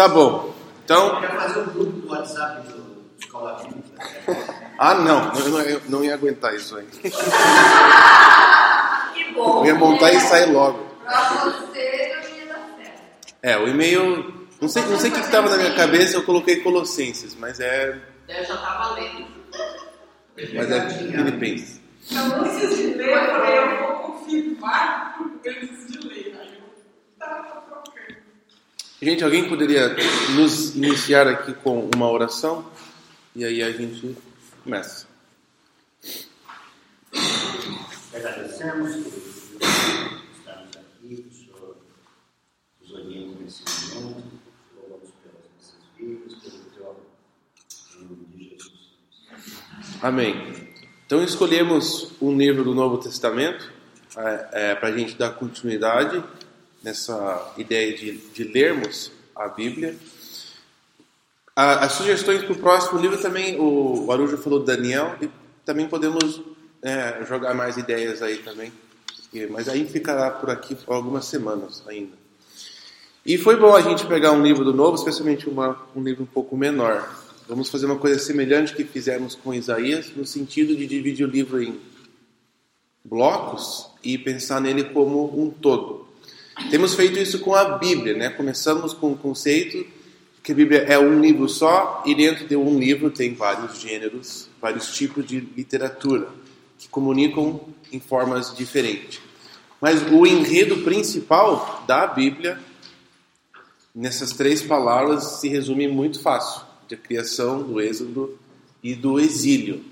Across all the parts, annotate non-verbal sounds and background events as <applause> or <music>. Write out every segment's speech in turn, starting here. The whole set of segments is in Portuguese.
Tá bom. Então. Quer fazer um grupo do WhatsApp do Escola Bíblica? Ah, não. Eu não, eu não ia aguentar isso aí. <laughs> Que bom. Eu ia montar e sair logo. Pra você não ia dar certo. É, o e-mail. Não sei, não sei o que estava na minha cabeça, eu coloquei Colossenses, mas é. Eu já tava lendo. Mas é Filipenses. Então, antes de ler, eu falei, eu vou confirmar antes de ler. Aí eu tava trocando. Gente, alguém poderia nos iniciar aqui com uma oração? E aí a gente começa. Agradecemos por estarmos aqui, o Senhor nos oriente nesse momento, louvamos pelas nossas vidas, pelo teu amor. Em nome de Jesus. Amém. Então escolhemos um livro do Novo Testamento é, para a gente dar continuidade nessa ideia de, de lermos a Bíblia. As sugestões para o próximo livro também, o, o Arujo falou do Daniel, e também podemos é, jogar mais ideias aí também. Mas aí ficará por aqui por algumas semanas ainda. E foi bom a gente pegar um livro do Novo, especialmente uma, um livro um pouco menor. Vamos fazer uma coisa semelhante que fizemos com Isaías, no sentido de dividir o livro em blocos e pensar nele como um todo. Temos feito isso com a Bíblia, né? Começamos com o conceito que a Bíblia é um livro só e dentro de um livro tem vários gêneros, vários tipos de literatura que comunicam em formas diferentes. Mas o enredo principal da Bíblia nessas três palavras se resume muito fácil: da criação, do êxodo e do exílio.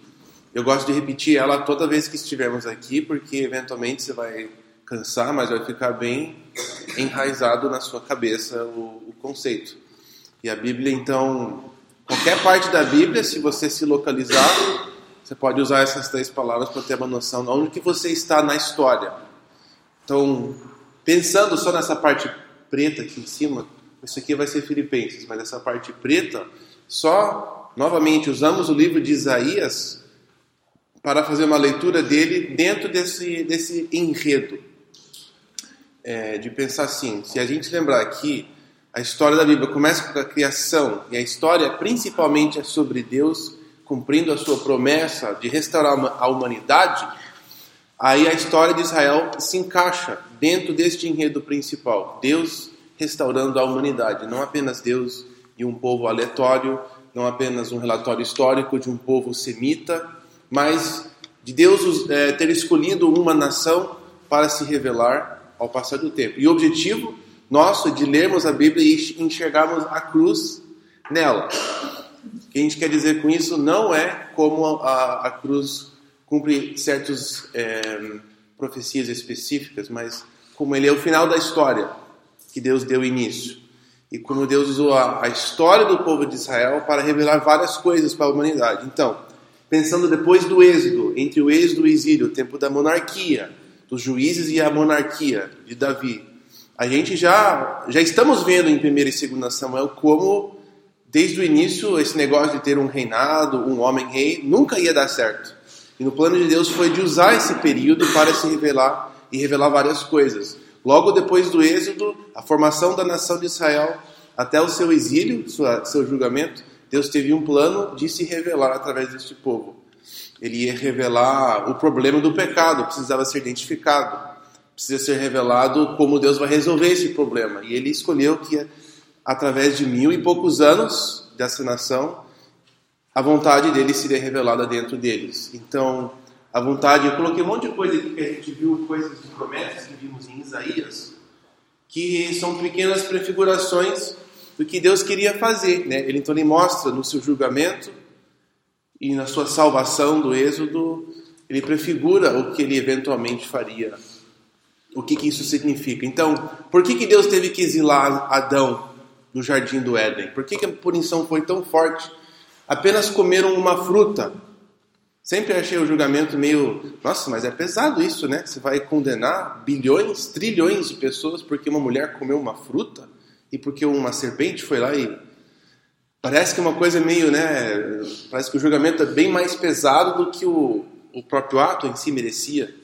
Eu gosto de repetir ela toda vez que estivermos aqui, porque eventualmente você vai cansar, mas vai ficar bem enraizado na sua cabeça o, o conceito. E a Bíblia, então, qualquer parte da Bíblia, se você se localizar, você pode usar essas três palavras para ter uma noção de onde que você está na história. Então, pensando só nessa parte preta aqui em cima, isso aqui vai ser Filipenses, mas essa parte preta, só, novamente, usamos o livro de Isaías para fazer uma leitura dele dentro desse, desse enredo. É, de pensar assim, se a gente lembrar que a história da Bíblia começa com a criação, e a história principalmente é sobre Deus cumprindo a sua promessa de restaurar a humanidade, aí a história de Israel se encaixa dentro deste enredo principal. Deus restaurando a humanidade, não apenas Deus e um povo aleatório, não apenas um relatório histórico de um povo semita, mas de Deus é, ter escolhido uma nação para se revelar ao passar do tempo. E o objetivo nosso de lermos a Bíblia e enxergarmos a cruz nela. O que a gente quer dizer com isso não é como a, a cruz cumpre certas é, profecias específicas, mas como ele é o final da história que Deus deu início. E como Deus usou a, a história do povo de Israel para revelar várias coisas para a humanidade. Então, pensando depois do êxodo, entre o êxodo e o exílio, o tempo da monarquia, dos juízes e a monarquia de Davi, a gente já, já estamos vendo em 1 e 2 Samuel como, desde o início, esse negócio de ter um reinado, um homem-rei, nunca ia dar certo. E no plano de Deus foi de usar esse período para se revelar e revelar várias coisas. Logo depois do êxodo, a formação da nação de Israel, até o seu exílio, sua, seu julgamento, Deus teve um plano de se revelar através deste povo. Ele ia revelar o problema do pecado, precisava ser identificado. Precisa ser revelado como Deus vai resolver esse problema. E ele escolheu que, através de mil e poucos anos dessa nação, a vontade dele seria revelada dentro deles. Então, a vontade, eu coloquei um monte de coisa aqui que a gente viu, coisas de promessas que vimos em Isaías, que são pequenas prefigurações do que Deus queria fazer. Né? Ele, então, ele mostra no seu julgamento e na sua salvação do Êxodo, ele prefigura o que ele eventualmente faria. O que, que isso significa? Então, por que, que Deus teve que exilar Adão no jardim do Éden? Por que, que a punição foi tão forte? Apenas comeram uma fruta. Sempre achei o julgamento meio. Nossa, mas é pesado isso, né? Você vai condenar bilhões, trilhões de pessoas porque uma mulher comeu uma fruta e porque uma serpente foi lá e. Parece que é uma coisa meio, né? Parece que o julgamento é bem mais pesado do que o, o próprio ato em si merecia.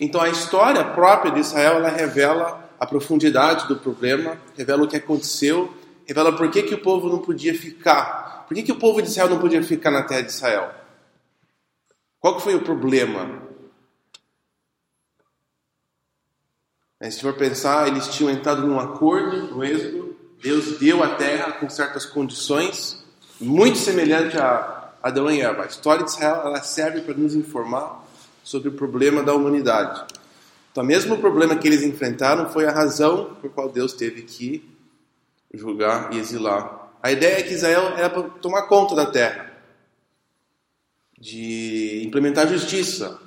Então a história própria de Israel ela revela a profundidade do problema, revela o que aconteceu revela por que, que o povo não podia ficar. Por que, que o povo de Israel não podia ficar na terra de Israel? Qual que foi o problema? Se for pensar, eles tinham entrado num acordo no Êxodo, Deus deu a terra com certas condições, muito semelhante a Adão e Eva. A história de Israel ela serve para nos informar sobre o problema da humanidade. Então, mesmo o problema que eles enfrentaram foi a razão por qual Deus teve que julgar e exilar. A ideia é que Israel era para tomar conta da terra, de implementar justiça,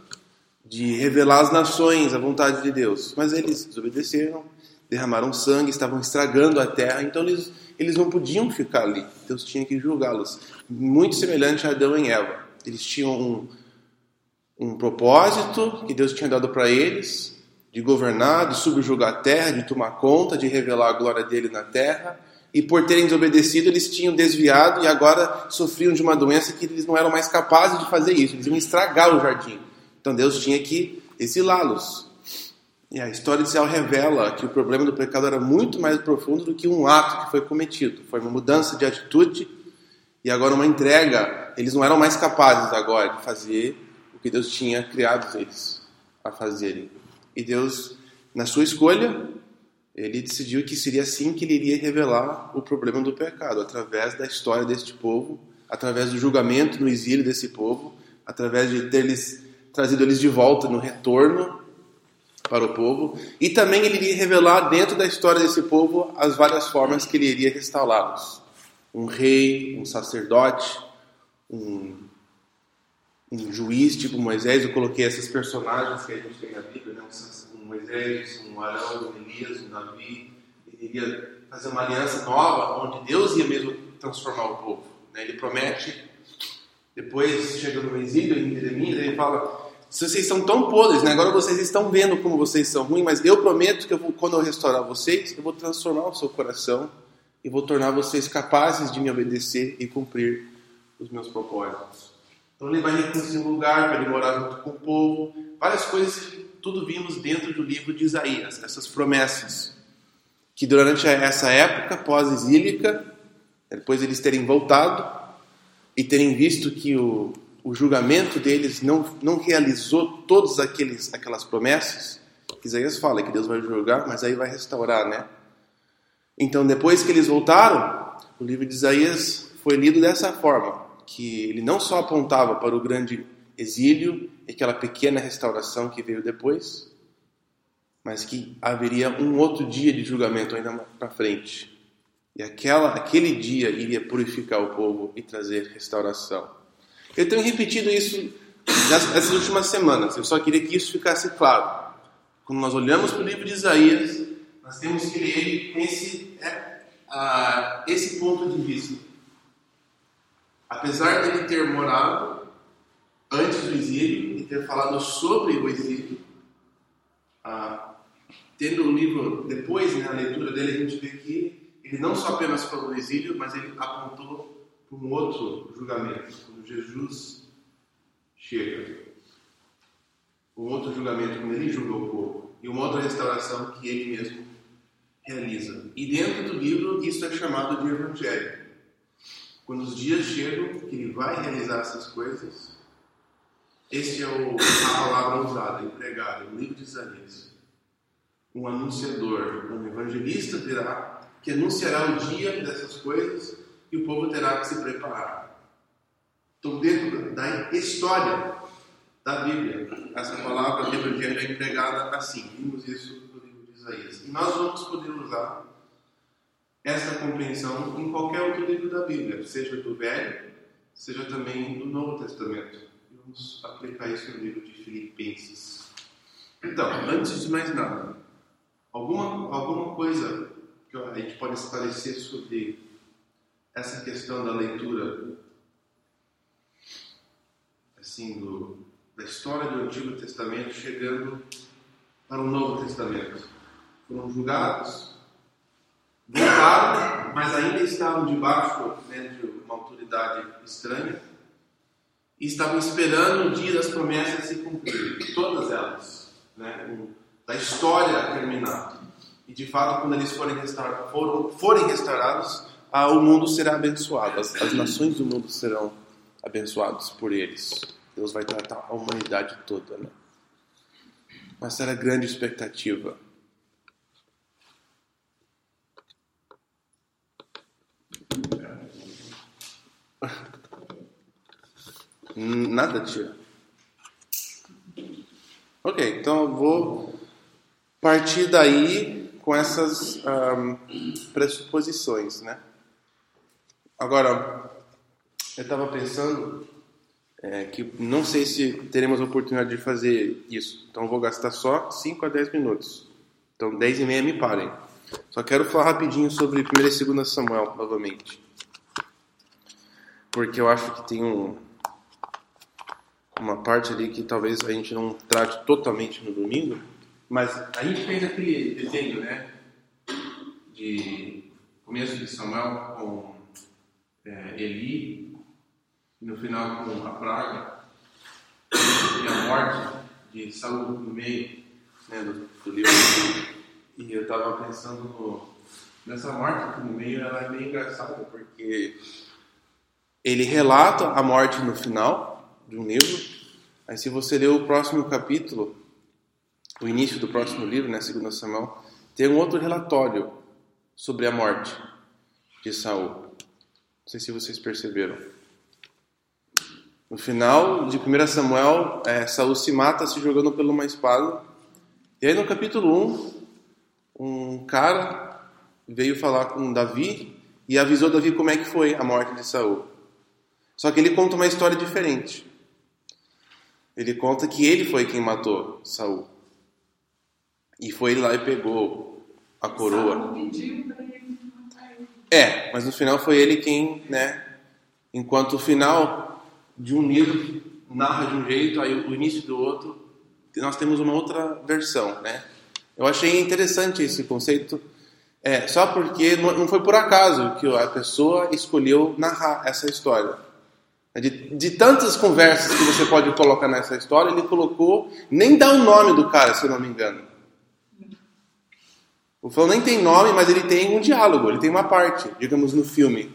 de revelar às nações a vontade de Deus. Mas eles desobedeceram, derramaram sangue, estavam estragando a terra, então eles, eles não podiam ficar ali. Deus tinha que julgá-los. Muito semelhante a Adão e Eva. Eles tinham um, um propósito que Deus tinha dado para eles, de governar, de subjugar a terra, de tomar conta, de revelar a glória dele na terra. E por terem desobedecido, eles tinham desviado e agora sofriam de uma doença que eles não eram mais capazes de fazer isso. Eles iam estragar o jardim. Então Deus tinha que exilá-los. E a história Israel revela que o problema do pecado era muito mais profundo do que um ato que foi cometido. Foi uma mudança de atitude e agora uma entrega. Eles não eram mais capazes agora de fazer o que Deus tinha criado eles a fazerem. E Deus, na sua escolha, ele decidiu que seria assim que ele iria revelar o problema do pecado, através da história deste povo, através do julgamento no exílio desse povo, através de ter lhes trazido eles de volta no retorno para o povo, e também ele iria revelar dentro da história desse povo as várias formas que ele iria restaurá-los. Um rei, um sacerdote, um um juiz tipo Moisés, eu coloquei essas personagens que a gente tem na Bíblia, né? um Moisés, um Arão, um Elias, um Davi, ele iria fazer uma aliança nova, onde Deus ia mesmo transformar o povo. Né? Ele promete, depois chega no exílio, em Jeremias, ele fala, vocês são tão podres, né? agora vocês estão vendo como vocês são ruins, mas eu prometo que eu vou, quando eu restaurar vocês, eu vou transformar o seu coração e vou tornar vocês capazes de me obedecer e cumprir os meus propósitos. Então ele vai reconhecer um lugar para ele morar junto com o povo. Várias coisas que tudo vimos dentro do livro de Isaías, essas promessas. Que durante essa época pós-exílica, depois eles terem voltado e terem visto que o, o julgamento deles não, não realizou todas aqueles, aquelas promessas, Isaías fala que Deus vai julgar, mas aí vai restaurar, né? Então, depois que eles voltaram, o livro de Isaías foi lido dessa forma que ele não só apontava para o grande exílio e aquela pequena restauração que veio depois, mas que haveria um outro dia de julgamento ainda para frente. E aquela, aquele dia iria purificar o povo e trazer restauração. Eu tenho repetido isso essas últimas semanas, eu só queria que isso ficasse claro. Quando nós olhamos para o livro de Isaías, nós temos que ler ele com esse, é, esse ponto de vista apesar de ele ter morado antes do exílio e ter falado sobre o exílio, tendo o livro depois, na né, leitura dele, a gente vê que ele não só apenas falou do exílio, mas ele apontou para um outro julgamento, quando Jesus chega. Um outro julgamento quando ele julga o povo. E uma outra restauração que ele mesmo realiza. E dentro do livro, isso é chamado de Evangelho. Quando os dias chegam que ele vai realizar essas coisas, esse é o, a palavra usada, empregada no livro de Isaías. Um anunciador, um evangelista virá que anunciará o dia dessas coisas e o povo terá que se preparar. Então, dentro da história da Bíblia, essa palavra evangelho é empregada assim. Vimos isso no livro de Isaías. E nós vamos poder usar essa compreensão em qualquer outro livro da Bíblia, seja do Velho, seja também do Novo Testamento. Vamos aplicar isso no livro de Filipenses. Então, antes de mais nada, alguma, alguma coisa que a gente pode esclarecer sobre essa questão da leitura assim do, da história do Antigo Testamento chegando para o Novo Testamento. Foram julgados voltaram, mas ainda estavam debaixo né, de uma autoridade estranha e estavam esperando o dia das promessas se cumprir, todas elas, né, da história terminar. E de fato, quando eles forem foram, forem restaurados, ah, o mundo será abençoado, as, as nações do mundo serão abençoadas por eles. Deus vai tratar a humanidade toda, né? Mas era grande expectativa. Nada, tia. Ok, então eu vou partir daí com essas um, pressuposições, né? Agora, eu estava pensando é, que não sei se teremos a oportunidade de fazer isso, então vou gastar só 5 a 10 minutos. Então, 10 e meia me parem. Só quero falar rapidinho sobre 1 e 2 Samuel, novamente. Porque eu acho que tem um, uma parte ali que talvez a gente não trate totalmente no domingo, mas a gente fez aquele desenho, né, de começo de Samuel com é, Eli, no final com a praga e a morte de Saul no meio né, do, do livro. E eu estava pensando no, nessa morte aqui no meio, ela é meio engraçada, porque ele relata a morte no final de um livro. Aí se você ler o próximo capítulo, o início do próximo livro, né, 2 Samuel, tem um outro relatório sobre a morte de Saul. Não sei se vocês perceberam. No final de 1 Samuel, é, Saul se mata se jogando pela uma espada. E aí no capítulo 1, um cara veio falar com Davi e avisou Davi como é que foi a morte de Saul. Só que ele conta uma história diferente. Ele conta que ele foi quem matou Saul. E foi lá e pegou a coroa. É, mas no final foi ele quem, né? Enquanto o final de um livro narra de um jeito, aí o início do outro, nós temos uma outra versão, né? Eu achei interessante esse conceito, é, só porque não foi por acaso que a pessoa escolheu narrar essa história. De, de, tantas conversas que você pode colocar nessa história, ele colocou, nem dá o nome do cara, se eu não me engano. O Flão nem tem nome, mas ele tem um diálogo, ele tem uma parte, digamos, no filme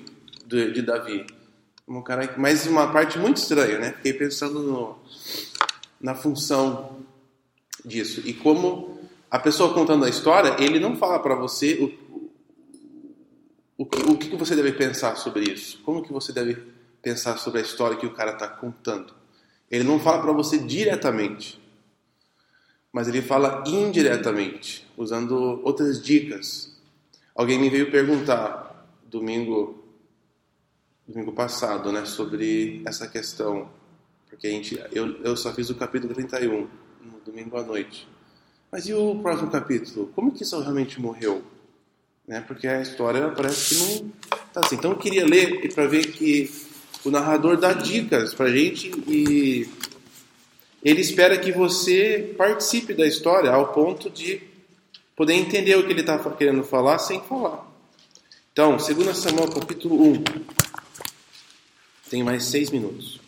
de, de Davi. Um cara, mas uma parte muito estranha, né? Fiquei pensando no, na função disso. E como a pessoa contando a história, ele não fala para você o, o, o que você deve pensar sobre isso. Como que você deve pensar sobre a história que o cara está contando. Ele não fala para você diretamente, mas ele fala indiretamente, usando outras dicas. Alguém me veio perguntar domingo domingo passado, né, sobre essa questão, porque a gente eu, eu só fiz o capítulo 31 no domingo à noite. Mas e o próximo capítulo? Como que isso realmente morreu? Né? Porque a história parece que não tá assim. Então eu queria ler para ver que o narrador dá dicas para a gente e ele espera que você participe da história ao ponto de poder entender o que ele está querendo falar sem falar. Então, 2 Samuel capítulo 1. Tem mais seis minutos.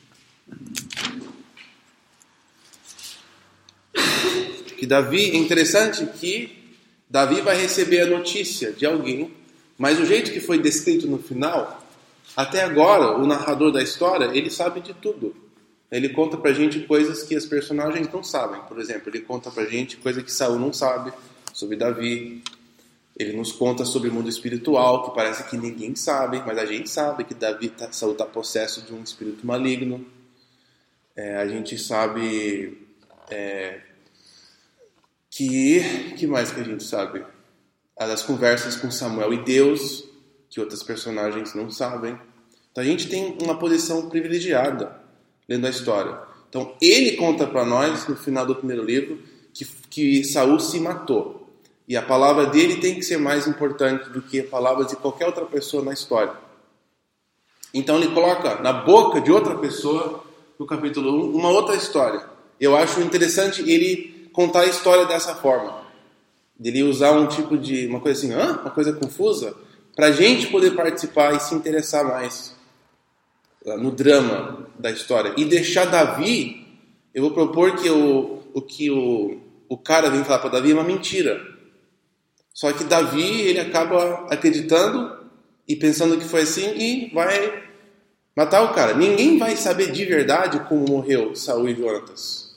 Que Davi, é interessante que Davi vai receber a notícia de alguém, mas o jeito que foi descrito no final até agora, o narrador da história, ele sabe de tudo. Ele conta pra gente coisas que as personagens não sabem. Por exemplo, ele conta pra gente coisa que Saul não sabe sobre Davi. Ele nos conta sobre o mundo espiritual, que parece que ninguém sabe, mas a gente sabe que Davi tá, Saul está possesso de um espírito maligno. É, a gente sabe é, que que mais que a gente sabe? As conversas com Samuel e Deus, que outras personagens não sabem. Então a gente tem uma posição privilegiada lendo a história. Então ele conta para nós no final do primeiro livro que, que Saul se matou. E a palavra dele tem que ser mais importante do que a palavra de qualquer outra pessoa na história. Então ele coloca na boca de outra pessoa, no capítulo 1, uma outra história. Eu acho interessante ele contar a história dessa forma. Ele usar um tipo de. uma coisa assim, Hã? uma coisa confusa para a gente poder participar e se interessar mais no drama da história e deixar Davi, eu vou propor que o, o que o, o cara vem falar para Davi é uma mentira. Só que Davi ele acaba acreditando e pensando que foi assim e vai matar o cara. Ninguém vai saber de verdade como morreu Saul e Jonatas.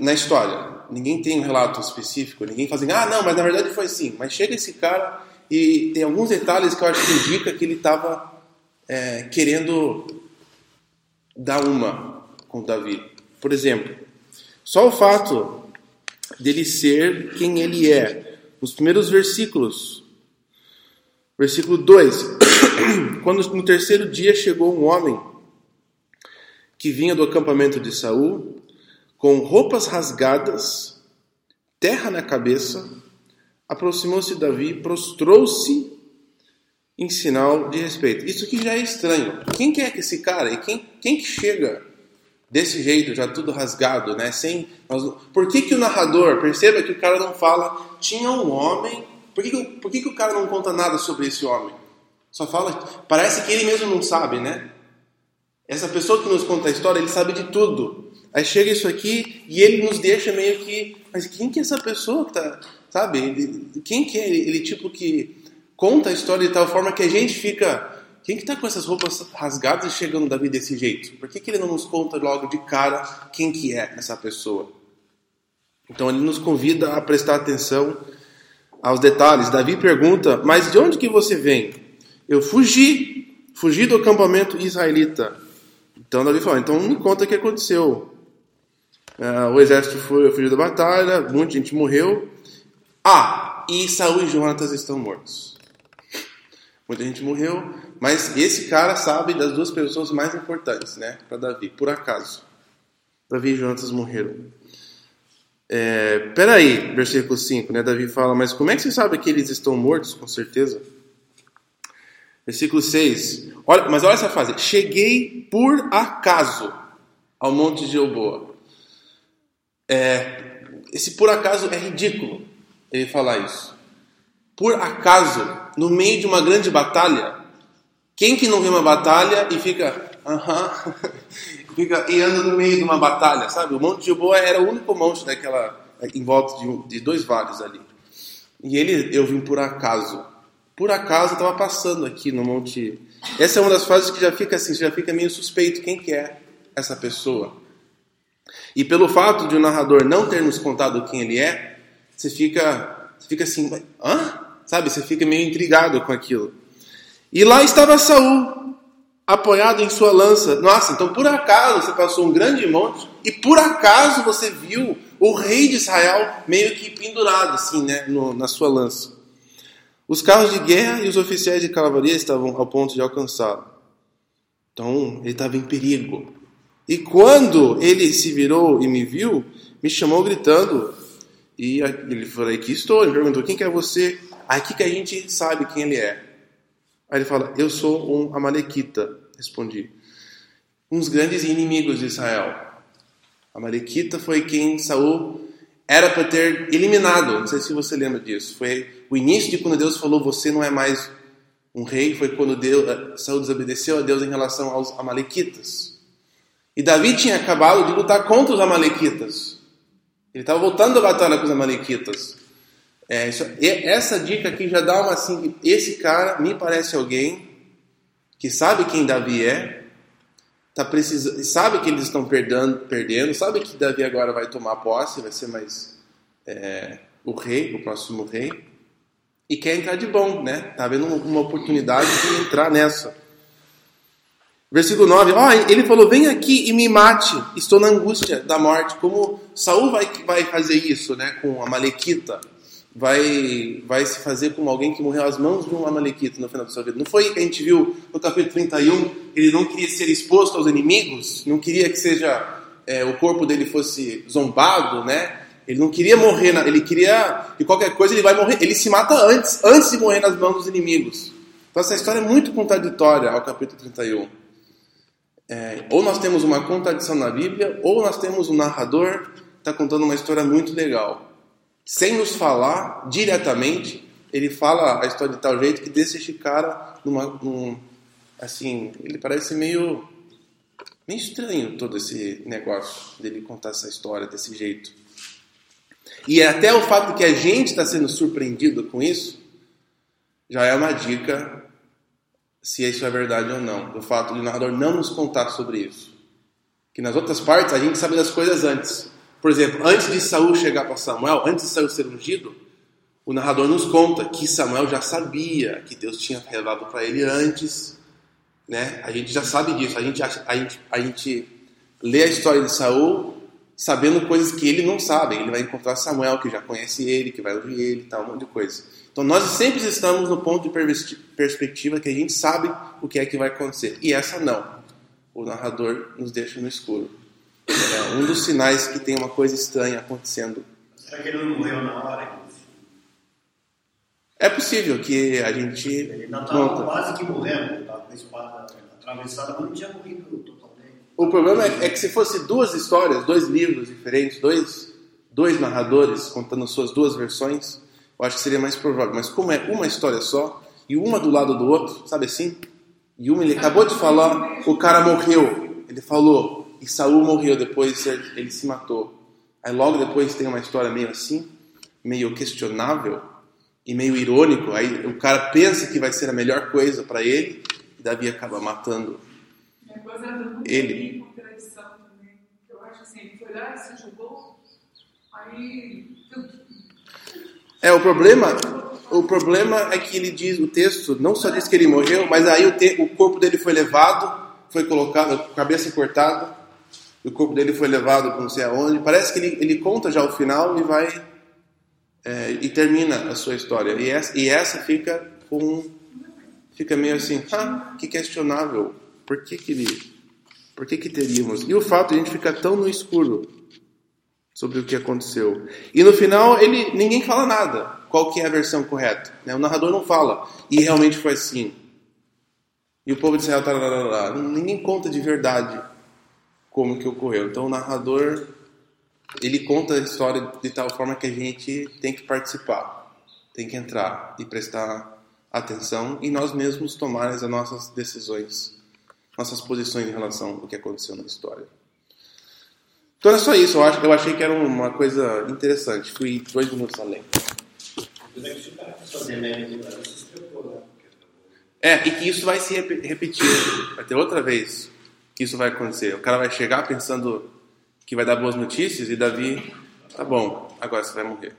Na história, ninguém tem um relato específico, ninguém fala assim, ah, não, mas na verdade foi assim. Mas chega esse cara e tem alguns detalhes que eu acho que indica que ele estava é, querendo dar uma com Davi. Por exemplo, só o fato dele ser quem ele é. Nos primeiros versículos, versículo 2: <coughs> Quando no terceiro dia chegou um homem que vinha do acampamento de Saul, com roupas rasgadas, terra na cabeça, aproximou-se de Davi, prostrou-se em sinal de respeito. Isso aqui já é estranho. Quem que é que esse cara? E quem, quem que chega desse jeito, já tudo rasgado, né? Sem, nós, por que, que o narrador, perceba que o cara não fala, tinha um homem, por que, que, por que, que o cara não conta nada sobre esse homem? Só fala, parece que ele mesmo não sabe, né? Essa pessoa que nos conta a história, ele sabe de tudo. Aí chega isso aqui e ele nos deixa meio que, mas quem que é essa pessoa que tá, sabe? Quem que é ele, ele tipo que conta a história de tal forma que a gente fica quem que está com essas roupas rasgadas e chegando Davi desse jeito? Por que, que ele não nos conta logo de cara quem que é essa pessoa? Então ele nos convida a prestar atenção aos detalhes. Davi pergunta: Mas de onde que você vem? Eu fugi, fugi do acampamento israelita. Então Davi fala: Então me conta o que aconteceu. Uh, o exército foi, fugiu da batalha, muita gente morreu. Ah, e Saul e Jonatas estão mortos. Muita gente morreu, mas esse cara sabe das duas pessoas mais importantes, né, para Davi, por acaso. Davi e Jonatas morreram. É, peraí, versículo 5, né? Davi fala, mas como é que você sabe que eles estão mortos, com certeza? Versículo 6, olha, mas olha essa frase: Cheguei por acaso ao monte de. É, esse por acaso é ridículo ele falar isso por acaso, no meio de uma grande batalha, quem que não vê uma batalha e fica, aham, <laughs> fica e anda no meio de uma batalha, sabe? O Monte Gilboa era o único monte daquela, em volta de, de dois vales ali. E ele, eu vim por acaso. Por acaso estava passando aqui no Monte. Essa é uma das frases que já fica assim, já fica meio suspeito quem que é essa pessoa. E pelo fato de o narrador não ter nos contado quem ele é, você fica, você fica assim, hã? Sabe, você fica meio intrigado com aquilo. E lá estava Saul, apoiado em sua lança. Nossa, então por acaso você passou um grande monte e por acaso você viu o rei de Israel meio que pendurado assim, né, no, na sua lança. Os carros de guerra e os oficiais de cavalaria estavam ao ponto de alcançá-lo. Então ele estava em perigo. E quando ele se virou e me viu, me chamou gritando. E ele falou: Aqui estou. Ele perguntou: Quem que é você? Aqui que a gente sabe quem ele é. Aí ele fala: Eu sou um Amalequita. Respondi. Uns grandes inimigos de Israel. Amalequita foi quem Saul era para ter eliminado. Não sei se você lembra disso. Foi o início de quando Deus falou: Você não é mais um rei. Foi quando Deus, eh, Saul desobedeceu a Deus em relação aos Amalequitas. E Davi tinha acabado de lutar contra os Amalequitas. Ele estava voltando a batalha com os Amalequitas. É, isso, essa dica aqui já dá uma assim: esse cara me parece alguém que sabe quem Davi é, tá precisando, sabe que eles estão perdendo, perdendo, sabe que Davi agora vai tomar posse, vai ser mais é, o rei, o próximo rei, e quer entrar de bom, né? Tá vendo uma oportunidade de entrar nessa. Versículo 9, ó, ele falou: Vem aqui e me mate, estou na angústia da morte. Como Saul vai, vai fazer isso né, com a Malequita? Vai, vai se fazer como alguém que morreu às mãos de um amalequita no final da sua vida. Não foi que a gente viu no capítulo 31, ele não queria ser exposto aos inimigos, não queria que seja é, o corpo dele fosse zombado, né? Ele não queria morrer, ele queria de qualquer coisa ele vai morrer, ele se mata antes, antes de morrer nas mãos dos inimigos. Então essa história é muito contraditória ao capítulo 31. É, ou nós temos uma contradição na Bíblia, ou nós temos um narrador que está contando uma história muito legal sem nos falar diretamente, ele fala a história de tal jeito que deixa este cara numa, num, assim, ele parece meio, meio estranho todo esse negócio dele contar essa história desse jeito. E é até o fato que a gente está sendo surpreendido com isso já é uma dica se isso é verdade ou não, do fato de o narrador não nos contar sobre isso. Que nas outras partes a gente sabe das coisas antes. Por exemplo, antes de Saul chegar para Samuel, antes de Saul ser ungido, o narrador nos conta que Samuel já sabia que Deus tinha revelado para ele antes, né? A gente já sabe disso. A gente, a, gente, a gente lê a história de Saul sabendo coisas que ele não sabe. Ele vai encontrar Samuel, que já conhece ele, que vai ouvir ele, tal, um monte de coisa. Então nós sempre estamos no ponto de perspectiva que a gente sabe o que é que vai acontecer. E essa não. O narrador nos deixa no escuro. É um dos sinais que tem uma coisa estranha acontecendo. Será que ele não morreu na hora? É possível que a gente. Ele ainda estava quase que morrendo, estava com a espada atravessada, mas não tinha morrido totalmente. O problema é, é, que se fosse duas histórias, dois livros diferentes, dois, dois narradores contando suas duas versões, eu acho que seria mais provável. Mas como é uma história só, e uma do lado do outro, sabe assim? E uma, ele acabou de falar, o cara morreu. Ele falou, e Saul morreu, depois ele se matou. Aí logo depois tem uma história meio assim, meio questionável e meio irônico. Aí o cara pensa que vai ser a melhor coisa para ele e Davi acaba matando ele. Assim, ele aí é, o problema, o problema é que ele diz, o texto não só diz que ele morreu, mas aí o, te, o corpo dele foi levado, foi colocado, a cabeça cortada, o corpo dele foi levado para não sei aonde. Parece que ele, ele conta já o final e vai é, e termina a sua história. E essa, e essa fica com fica meio assim, ah, que questionável. Por que que por que que teríamos? E o fato de a gente ficar tão no escuro sobre o que aconteceu. E no final ele ninguém fala nada. Qual que é a versão correta? Né? O narrador não fala. E realmente foi assim. E o povo de Israel, tararara, ninguém conta de verdade como que ocorreu. Então o narrador ele conta a história de tal forma que a gente tem que participar, tem que entrar e prestar atenção e nós mesmos tomar as nossas decisões, nossas posições em relação ao que aconteceu na história. Então é só isso, eu, acho, eu achei que era uma coisa interessante. Fui dois minutos além. É, e que isso vai se repetir. Vai ter outra vez que isso vai acontecer. O cara vai chegar pensando que vai dar boas notícias e Davi, tá bom, agora você vai morrer.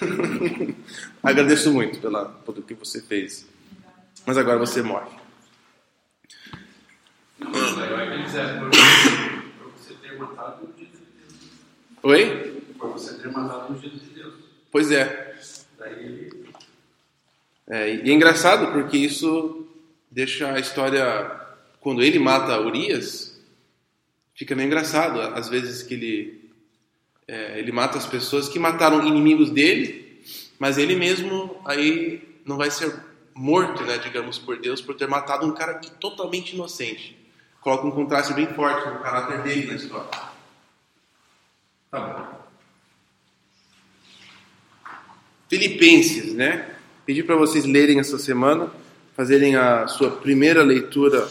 <laughs> Agradeço muito pela, tudo que você fez. Mas agora você morre. Oi? Por você ter matado o de Deus. Pois é. é. E é engraçado porque isso deixa a história. Quando ele mata Urias, fica meio engraçado. Às vezes que ele, é, ele mata as pessoas que mataram inimigos dele, mas ele mesmo aí não vai ser morto, né, digamos, por Deus, por ter matado um cara totalmente inocente. Coloca um contraste bem forte no caráter dele na história. Tá bom. Filipenses, né? Pedi para vocês lerem essa semana, fazerem a sua primeira leitura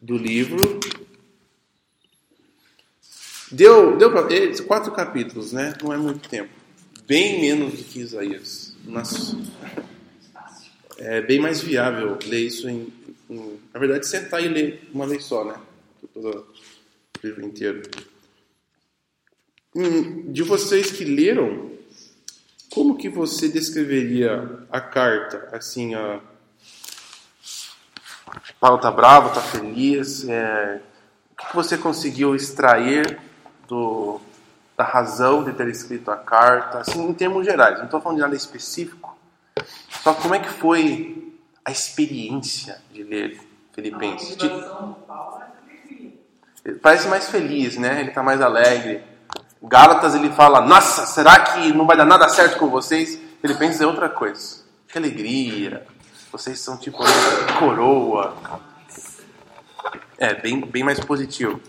do livro. Deu, deu quatro capítulos, né? Não é muito tempo. Bem menos do que Isaías. Mas é bem mais viável ler isso em, em, na verdade, sentar e ler uma vez só, né? Todo o livro inteiro. Hum, de vocês que leram, como que você descreveria a carta? Assim, a Paulo tá bravo, tá feliz. É... O que você conseguiu extrair do, da razão de ter escrito a carta? Assim, em termos gerais, não estou falando de nada específico. Só como é que foi a experiência de ler Filipenses? É parece mais feliz, né? Ele está mais alegre. Gálatas ele fala: Nossa, será que não vai dar nada certo com vocês? Filipenses é outra coisa. Que alegria. Vocês são tipo coroa. É, bem, bem mais positivo.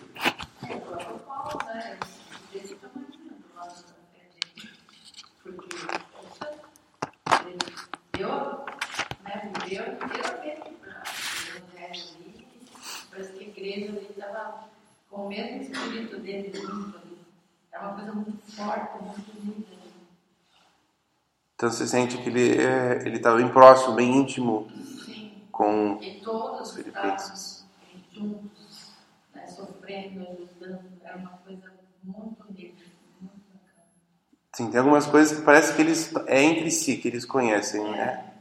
Com o mesmo espírito dele é uma coisa muito forte, muito linda. Então você sente que ele é, ele está bem próximo, bem íntimo Sim. com E todos os filipenses. juntos, né, sofrendo, ajudando. Era uma coisa muito bacana. Sim, tem algumas coisas que parece que eles é entre si que eles conhecem, né?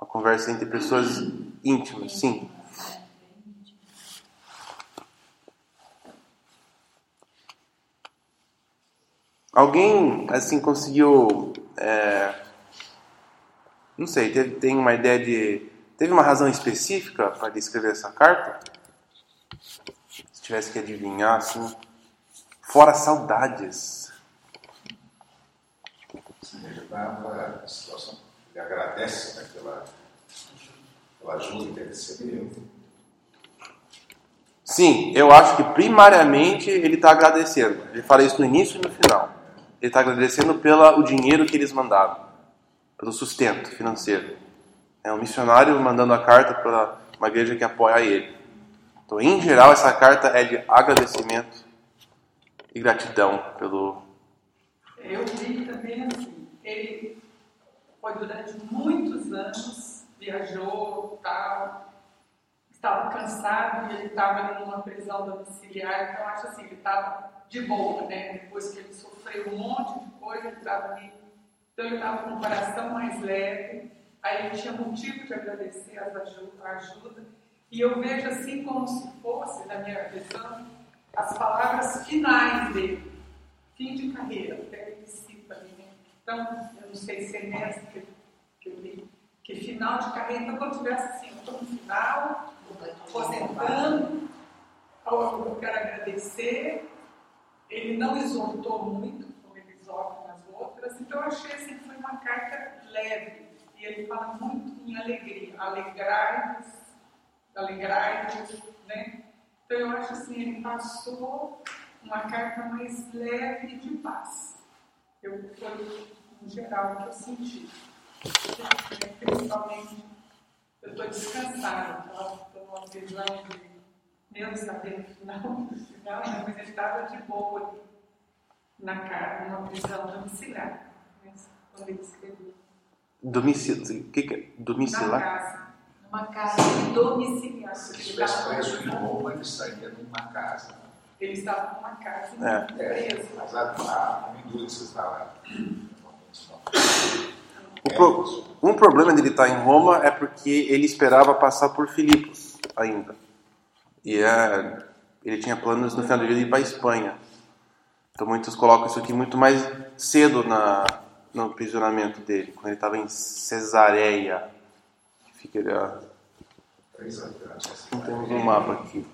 Uma conversa entre pessoas íntimas, sim. É. Alguém assim conseguiu, é, não sei, teve, tem uma ideia de, teve uma razão específica para ele escrever essa carta? Se tivesse que adivinhar, assim, fora saudades. Ele estava na situação. Ele agradece né, pela, pela ajuda que ele recebeu. Sim, eu acho que primariamente ele está agradecendo. Ele fala isso no início e no final. Ele está agradecendo pelo o dinheiro que eles mandaram, pelo sustento financeiro. É um missionário mandando a carta para uma igreja que apoia ele. Então, em geral, essa carta é de agradecimento e gratidão pelo. Eu vi também assim, ele foi durante muitos anos, viajou, tal, estava cansado e ele estava numa prisão domiciliar, então acho assim, ele estava de boa, né? Depois que ele sofreu um monte de coisa, ele estava ali, então ele estava com o coração mais leve, aí ele tinha motivo de agradecer as ajuda, a ajuda, e eu vejo assim como se fosse, na minha visão, as palavras finais dele, fim de carreira, até ele cita ali, né? Então, eu não sei se é nessa que, que eu li, que final de carreira, então quando tivesse assim, estou no final, aposentando, eu quero agradecer, ele não exortou muito, outras, então eu achei assim, que foi uma carta leve, e ele fala muito em alegria, alegrai-vos, alegrai-vos, né? Então eu acho assim, ele passou uma carta mais leve e de paz. Eu, foi, em geral, o que eu senti. Principalmente, eu estou descansada, estou numa visão de mesmo sabendo o final do final, né? mas ele estava de boa ali, na cara, numa prisão domiciliar, né? quando ele escreveu. Domicil... O que, que é? Na Domicilar? casa, Uma casa domiciliar. Se ele estivesse estava preso em. Roma, ele estaria numa casa. Ele estava numa casa É. É, preso. mas a, a, a indústria está lá. O pro- Um problema dele estar em Roma é porque ele esperava passar por Filipos ainda. E é, ele tinha planos no final da vida de ir para a Espanha. Então muitos colocam isso aqui muito mais cedo na, no aprisionamento dele, quando ele estava em Cesareia. Fica, não temos um mapa aqui.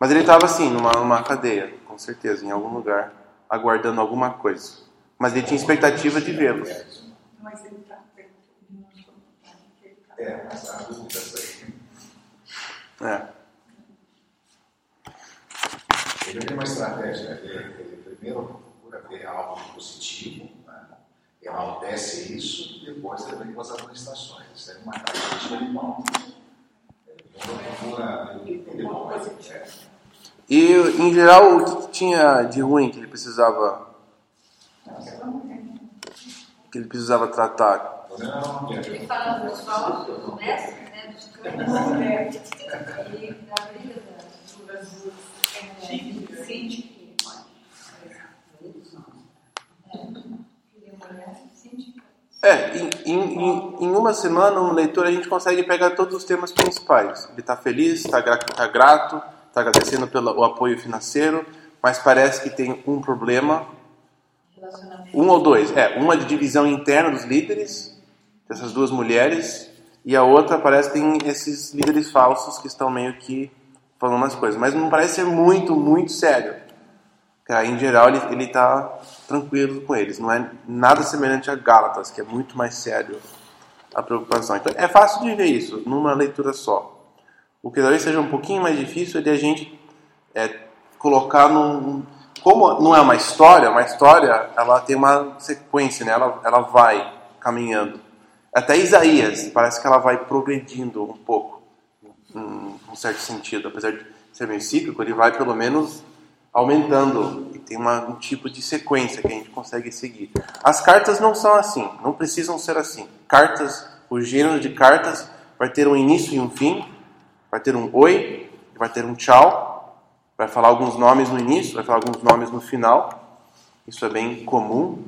Mas ele estava assim, numa, numa cadeia, com certeza, em algum lugar, aguardando alguma coisa. Mas ele tinha expectativa de vê-los. Mas ele está perto É, mas há dúvidas aí. É. Ele tem uma estratégia, né? ele, primeiro procura ver algo positivo, né? enaltece isso, e depois ele vem com as administrações. Isso é uma característica de Paulo. E, em geral, o que, tinha de ruim que ele precisava que ele precisava tratar? Ele fala do pessoal do mestre, né, dos cães, e da briga das duas é. É, em, em, em- uma semana, um leitor, a gente consegue pegar todos os temas principais. Ele está feliz, está tá grato, está agradecendo pelo apoio financeiro, mas parece que tem um problema, um ou dois. É, uma de divisão interna dos líderes, dessas duas mulheres, e a outra parece que tem esses líderes falsos que estão meio que falando umas coisas. Mas não parece ser muito, muito sério. Em geral, ele, ele tá tranquilo com eles. Não é nada semelhante a Gálatas, que é muito mais sério a preocupação. Então, é fácil de ver isso numa leitura só. O que talvez seja um pouquinho mais difícil é de a gente é, colocar num... Como não é uma história, uma história ela tem uma sequência, né? ela, ela vai caminhando. Até Isaías, parece que ela vai progredindo um pouco, em um certo sentido. Apesar de ser meio cíclico, ele vai pelo menos aumentando e tem uma, um tipo de sequência que a gente consegue seguir. As cartas não são assim, não precisam ser assim. cartas, o gênero de cartas vai ter um início e um fim, vai ter um oi, vai ter um tchau, vai falar alguns nomes no início, vai falar alguns nomes no final. Isso é bem comum.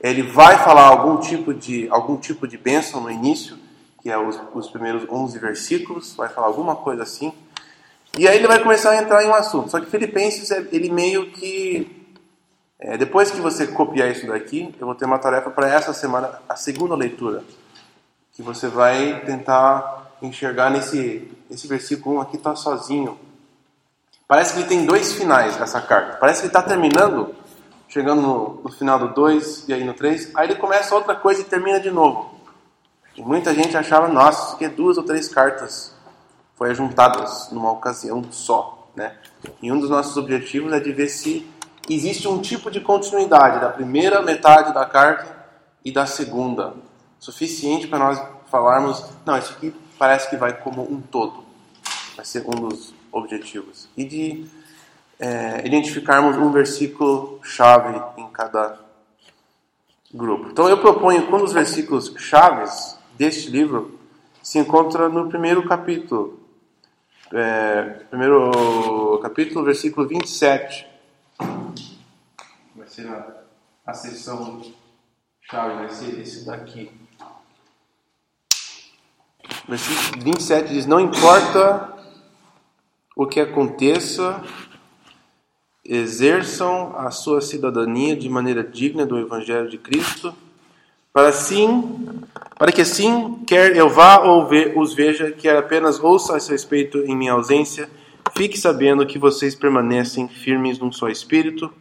Ele vai falar algum tipo de algum tipo de bênção no início, que é os, os primeiros 11 versículos, vai falar alguma coisa assim. E aí ele vai começar a entrar em um assunto. Só que Filipenses, é, ele meio que. É, depois que você copiar isso daqui, eu vou ter uma tarefa para essa semana, a segunda leitura. Que você vai tentar enxergar nesse, nesse versículo 1 aqui, está sozinho. Parece que ele tem dois finais essa carta. Parece que ele está terminando, chegando no, no final do 2 e aí no 3. Aí ele começa outra coisa e termina de novo. E muita gente achava, nossa, isso aqui é duas ou três cartas foi juntadas numa ocasião só, né? E um dos nossos objetivos é de ver se existe um tipo de continuidade da primeira metade da carta e da segunda, suficiente para nós falarmos, não, isso aqui parece que vai como um todo, vai ser um dos objetivos e de é, identificarmos um versículo chave em cada grupo. Então eu proponho quando os versículos chaves deste livro se encontra no primeiro capítulo, é, primeiro capítulo, versículo 27. Vai ser a, a sessão chave, vai ser esse daqui. Versículo 27 diz: Não importa o que aconteça, exerçam a sua cidadania de maneira digna do Evangelho de Cristo, para assim para que assim, quer eu vá ou os veja, quer apenas ouça a esse respeito em minha ausência, fique sabendo que vocês permanecem firmes num só espírito,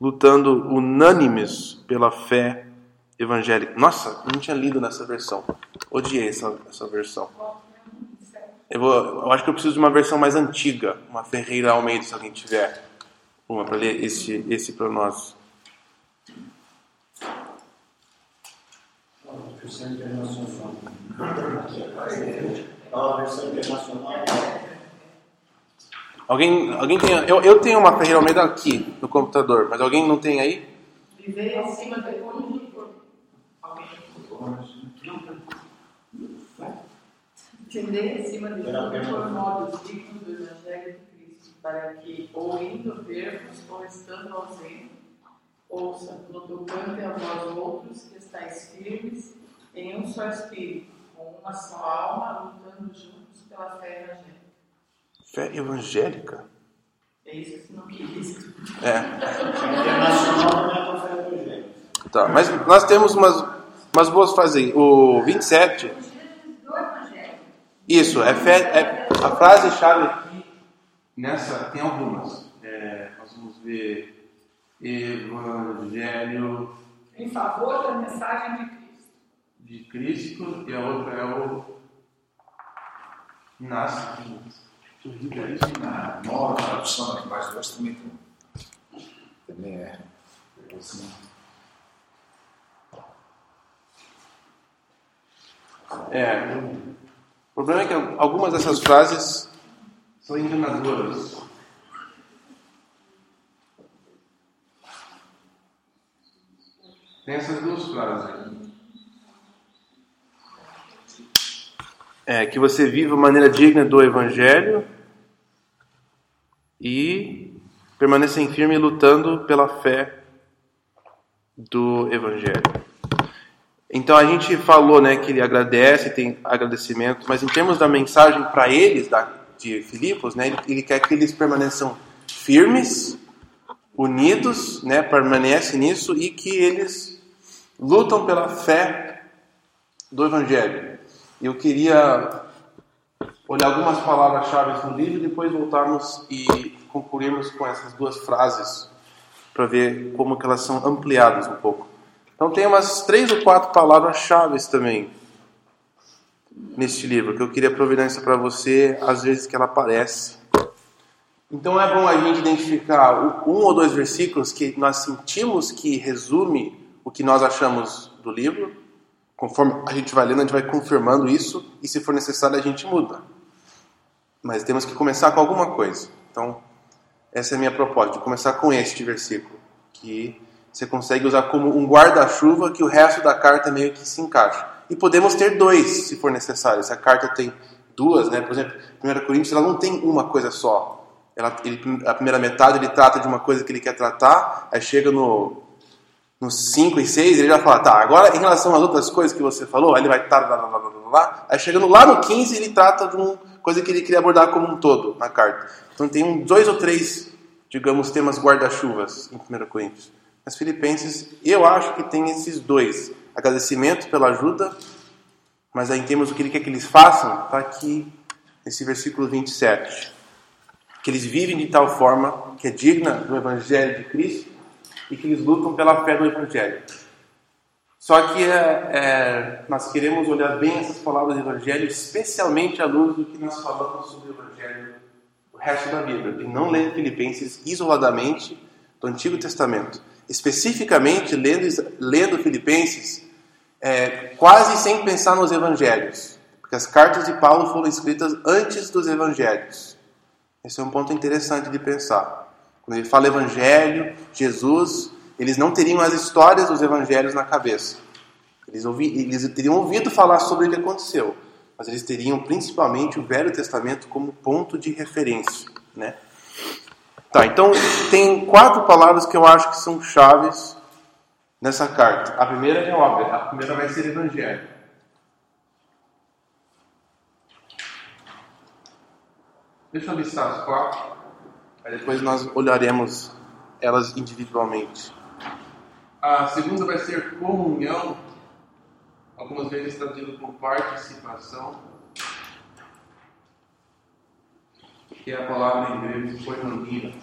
lutando unânimes pela fé evangélica. Nossa, não tinha lido nessa versão. Odiei essa, essa versão. Eu, vou, eu acho que eu preciso de uma versão mais antiga, uma Ferreira Almeida, se alguém tiver uma para ler esse, esse para nós. Versão internacional. A versão internacional. Alguém, alguém tem. Eu, eu tenho uma Ferreira Almeida aqui no computador, mas alguém não tem aí? Viver acima do Entender acima de tudo por modos dignos do Evangelho de Cristo, para que, ou indo vermos, ou estando ausente, ouça, no tocante a vós outros, que estáis firmes em um só espírito, com uma só alma, lutando juntos pela fé evangélica. Fé evangélica? É isso que não quis. É. Internacional não é uma fé evangélica. Tá, mas nós temos umas, umas boas frases O 27. Isso, é, fé, é a frase-chave aqui, nessa, tem algumas. É, nós vamos ver Evangelho. Em favor da mensagem de Cristo de Cristo e a outra é o nasce. Na nova tradução aqui embaixo duas também tem. Também é. Assim. É. O problema é que algumas dessas frases são enganadoras. Tem essas duas frases aqui. É, que você viva de maneira digna do Evangelho e permaneça firme lutando pela fé do Evangelho. Então a gente falou né, que ele agradece, tem agradecimento, mas em termos da mensagem para eles, da, de Filipos, né, ele, ele, quer que eles permaneçam firmes, unidos, né, permanecem nisso e que eles lutam pela fé do Evangelho. Eu queria olhar algumas palavras-chave no livro e depois voltarmos e concluirmos com essas duas frases para ver como que elas são ampliadas um pouco. Então tem umas três ou quatro palavras-chave também neste livro que eu queria providenciar para você às vezes que ela aparece. Então é bom a gente identificar um ou dois versículos que nós sentimos que resume o que nós achamos do livro Conforme a gente vai lendo, a gente vai confirmando isso e, se for necessário, a gente muda. Mas temos que começar com alguma coisa. Então, essa é a minha proposta, de começar com este versículo, que você consegue usar como um guarda-chuva que o resto da carta meio que se encaixa. e podemos ter dois, se for necessário. Se a carta tem duas, né? Por exemplo, 1 Coríntios ela não tem uma coisa só. Ela, ele, a primeira metade ele trata de uma coisa que ele quer tratar, aí chega no, no 5 e 6 ele já fala, tá, agora em relação às outras coisas que você falou, aí ele vai tá, lá, lá, lá, lá, lá, aí chegando lá no 15 ele trata de uma coisa que ele queria abordar como um todo na carta. Então tem um, dois ou três, digamos, temas guarda-chuvas em 1 Coríntios. Mas Filipenses, eu acho que tem esses dois. Agradecimento pela ajuda, mas aí em termos do que ele quer que eles façam, está aqui nesse versículo 27 que eles vivem de tal forma que é digna do Evangelho de Cristo e que eles lutam pela fé do Evangelho. Só que é, é, nós queremos olhar bem essas palavras do Evangelho, especialmente à luz do que nós falamos sobre o Evangelho, o resto da Bíblia, e não lendo Filipenses isoladamente do Antigo Testamento. Especificamente lendo, lendo Filipenses é, quase sem pensar nos Evangelhos, porque as cartas de Paulo foram escritas antes dos Evangelhos. Esse é um ponto interessante de pensar. Quando ele fala Evangelho, Jesus, eles não teriam as histórias dos Evangelhos na cabeça. Eles, ouvi, eles teriam ouvido falar sobre o que aconteceu, mas eles teriam principalmente o Velho Testamento como ponto de referência, né? Tá, então tem quatro palavras que eu acho que são chaves nessa carta. A primeira é óbvia, a primeira vai ser Evangelho. Deixa eu listar as quatro, aí depois nós olharemos elas individualmente. A segunda vai ser comunhão, algumas vezes traduzido por participação, que é a palavra em grego koinonia.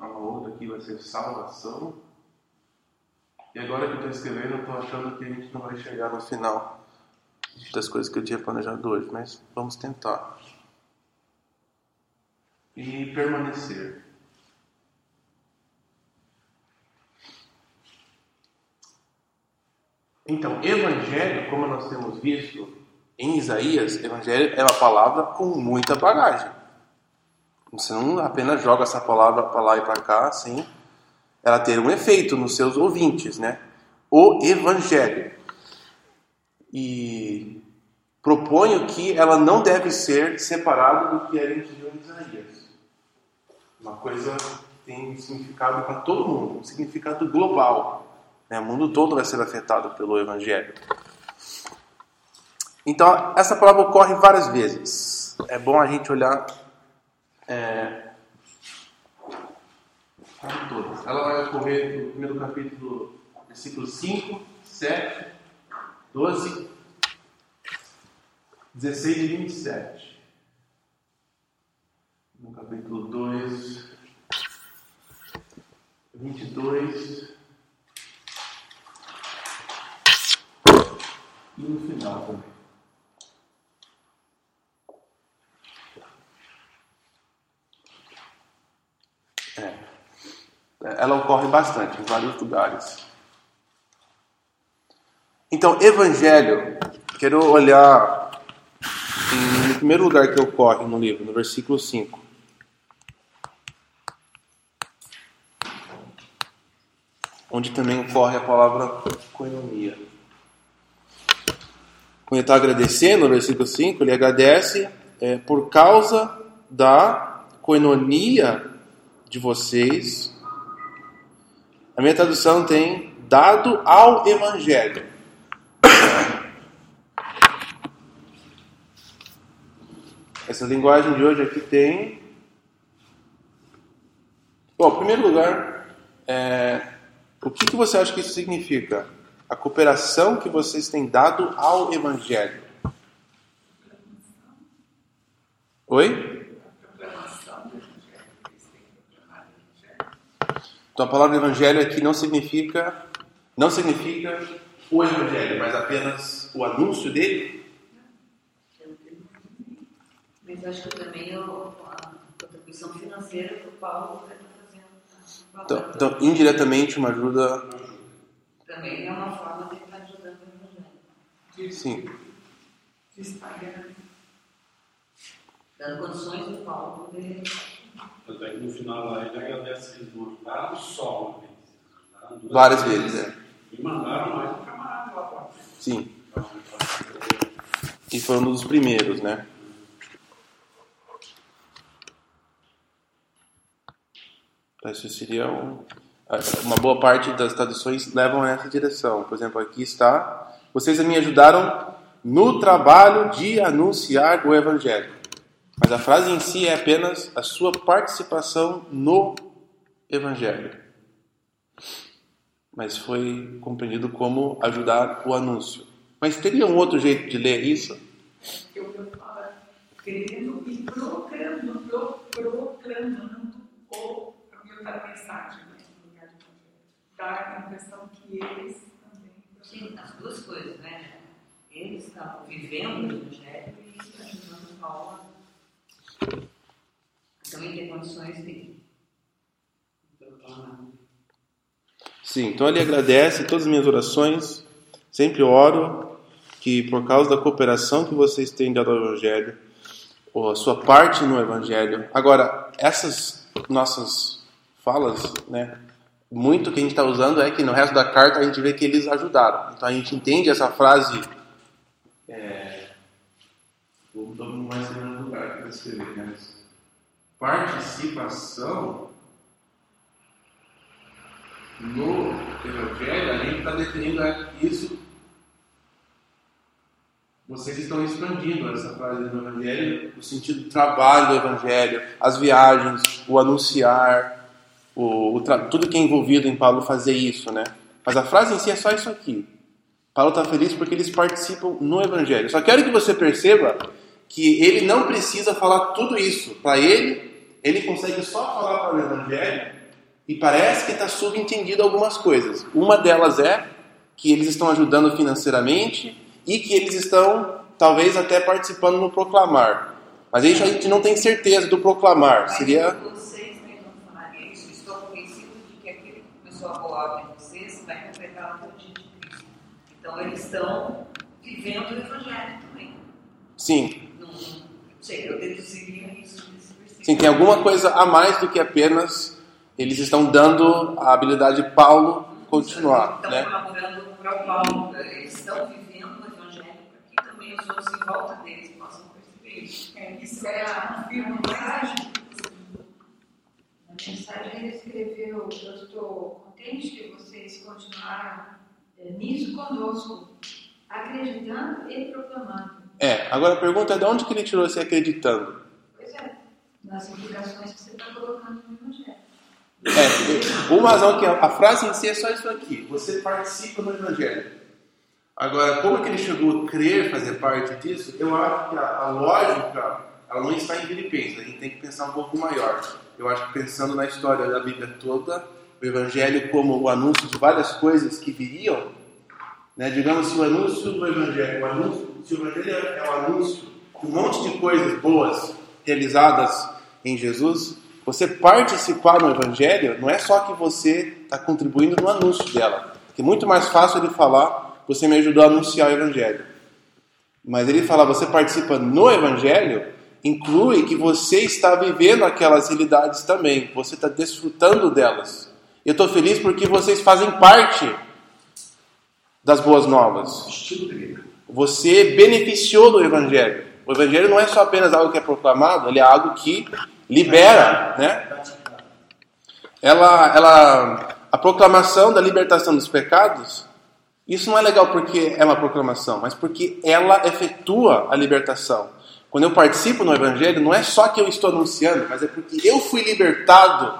A outra aqui vai ser salvação. E agora que eu estou escrevendo, eu estou achando que a gente não vai chegar no final das coisas que eu tinha planejado hoje, mas vamos tentar. E permanecer. Então, evangelho, como nós temos visto em Isaías, evangelho é uma palavra com muita bagagem. Você não apenas joga essa palavra para lá e para cá, assim, ela ter um efeito nos seus ouvintes, né? O Evangelho. E proponho que ela não deve ser separada do que a gente viu em Isaías. Uma coisa que tem significado para todo mundo, um significado global. Né? O mundo todo vai ser afetado pelo Evangelho. Então, essa palavra ocorre várias vezes. É bom a gente olhar é, todas. Ela vai ocorrer no primeiro capítulo, versículo 5, 7, 12, 16 e 27. No capítulo 2, 22 e no final também. Ela ocorre bastante em vários lugares. Então, evangelho, quero olhar no primeiro lugar que ocorre no livro, no versículo 5. Onde também ocorre a palavra coinonia. Quando ele está agradecendo, no versículo 5, ele agradece é, por causa da coinonia de vocês a minha tradução tem dado ao Evangelho. Essa linguagem de hoje aqui tem. Bom, em primeiro lugar, é... o que, que você acha que isso significa? A cooperação que vocês têm dado ao Evangelho. Oi? Então a palavra evangelho aqui não significa não significa o evangelho, mas apenas o anúncio dele. Mas acho que também a contribuição financeira que o Paulo está fazendo. Então, então, indiretamente uma ajuda. Também é uma forma de estar ajudando o evangelho. Sim. De Instagram. Dando condições do Paulo poder Tanto é que no final lá ele agradece que eles não ajudaram só uma vez. Várias vezes, é. E mandaram mais um camarada lá pra Sim. E foi um dos primeiros, né? Isso seria um- uma boa parte das traduções levam nessa direção. Por exemplo, aqui está: vocês me ajudaram no trabalho de anunciar o evangelho. Mas a frase em si é apenas a sua participação no evangelho. Mas foi compreendido como ajudar o anúncio. Mas teria um outro jeito de ler isso? Eu falo, crendo e proclamando, pro- proclamando o a mensagem, né. Dá a impressão que eles também. Sim, as duas coisas, né? Eles estavam vivendo o Evangelho e ajudando Paulo a também ter condições de. Sim, então ele agradece todas as minhas orações. Sempre oro que por causa da cooperação que vocês têm dado ao Evangelho, ou a sua parte no Evangelho. Agora, essas nossas falas, né? Muito que a gente está usando é que no resto da carta a gente vê que eles ajudaram. Então a gente entende essa frase. É, vou dar mais escrever, né? Participação no Evangelho, a gente está definindo isso. Vocês estão expandindo essa frase do Evangelho, no sentido do trabalho do Evangelho, as viagens, o anunciar, o, o tudo que é envolvido em Paulo fazer isso, né? Mas a frase em si é só isso aqui. Paulo está feliz porque eles participam no Evangelho. Só quero que você perceba que ele não precisa falar tudo isso. Para ele, ele consegue só falar para o Evangelho e parece que está subentendido algumas coisas. Uma delas é que eles estão ajudando financeiramente e que eles estão, talvez, até participando no proclamar. Mas aí a gente não tem certeza do proclamar. Mas Seria. vocês vão falar isso. Estou convencido de que aquele que começou a boa obra em vocês vai completar o dia de Cristo. Então eles estão vivendo o Evangelho também. Sim, Sei, eu deduziria isso sim, tem alguma coisa a mais do que apenas eles estão dando a habilidade de Paulo continuar. Estão Né? colaborando para o Paulo. Eles estão vivendo o Evangelho para que também os outros em volta deles possam perceber isso. É, isso é a mensagem. Na mensagem ele escreveu: Eu estou contente que vocês continuaram eh, nisso conosco, acreditando e proclamando. É, agora a pergunta é de onde que ele tirou esse acreditando? Pois é, nas implicações que você está colocando no Evangelho. É, uma razão que a, a frase em si é só isso aqui. Você participa no Evangelho. Agora, como que ele chegou a crer fazer parte disso? Eu acho que a, a lógica ela não está em Filipenses. A gente tem que pensar um pouco maior. Eu acho que pensando na história da Bíblia toda, o Evangelho como o anúncio de várias coisas que viriam, né? digamos o anúncio do Evangelho, o anúncio, o Evangelho é o anúncio de um monte de coisas boas realizadas em Jesus, você participar no Evangelho não é só que você está contribuindo no anúncio dela, é muito mais fácil ele falar, você me ajudou a anunciar o Evangelho. Mas ele fala, você participa no Evangelho, inclui que você está vivendo aquelas realidades também, você está desfrutando delas. Eu estou feliz porque vocês fazem parte das boas novas. Estilo de vida. Você beneficiou do Evangelho. O Evangelho não é só apenas algo que é proclamado, ele é algo que libera, né? Ela, ela, a proclamação da libertação dos pecados, isso não é legal porque é uma proclamação, mas porque ela efetua a libertação. Quando eu participo no Evangelho, não é só que eu estou anunciando, mas é porque eu fui libertado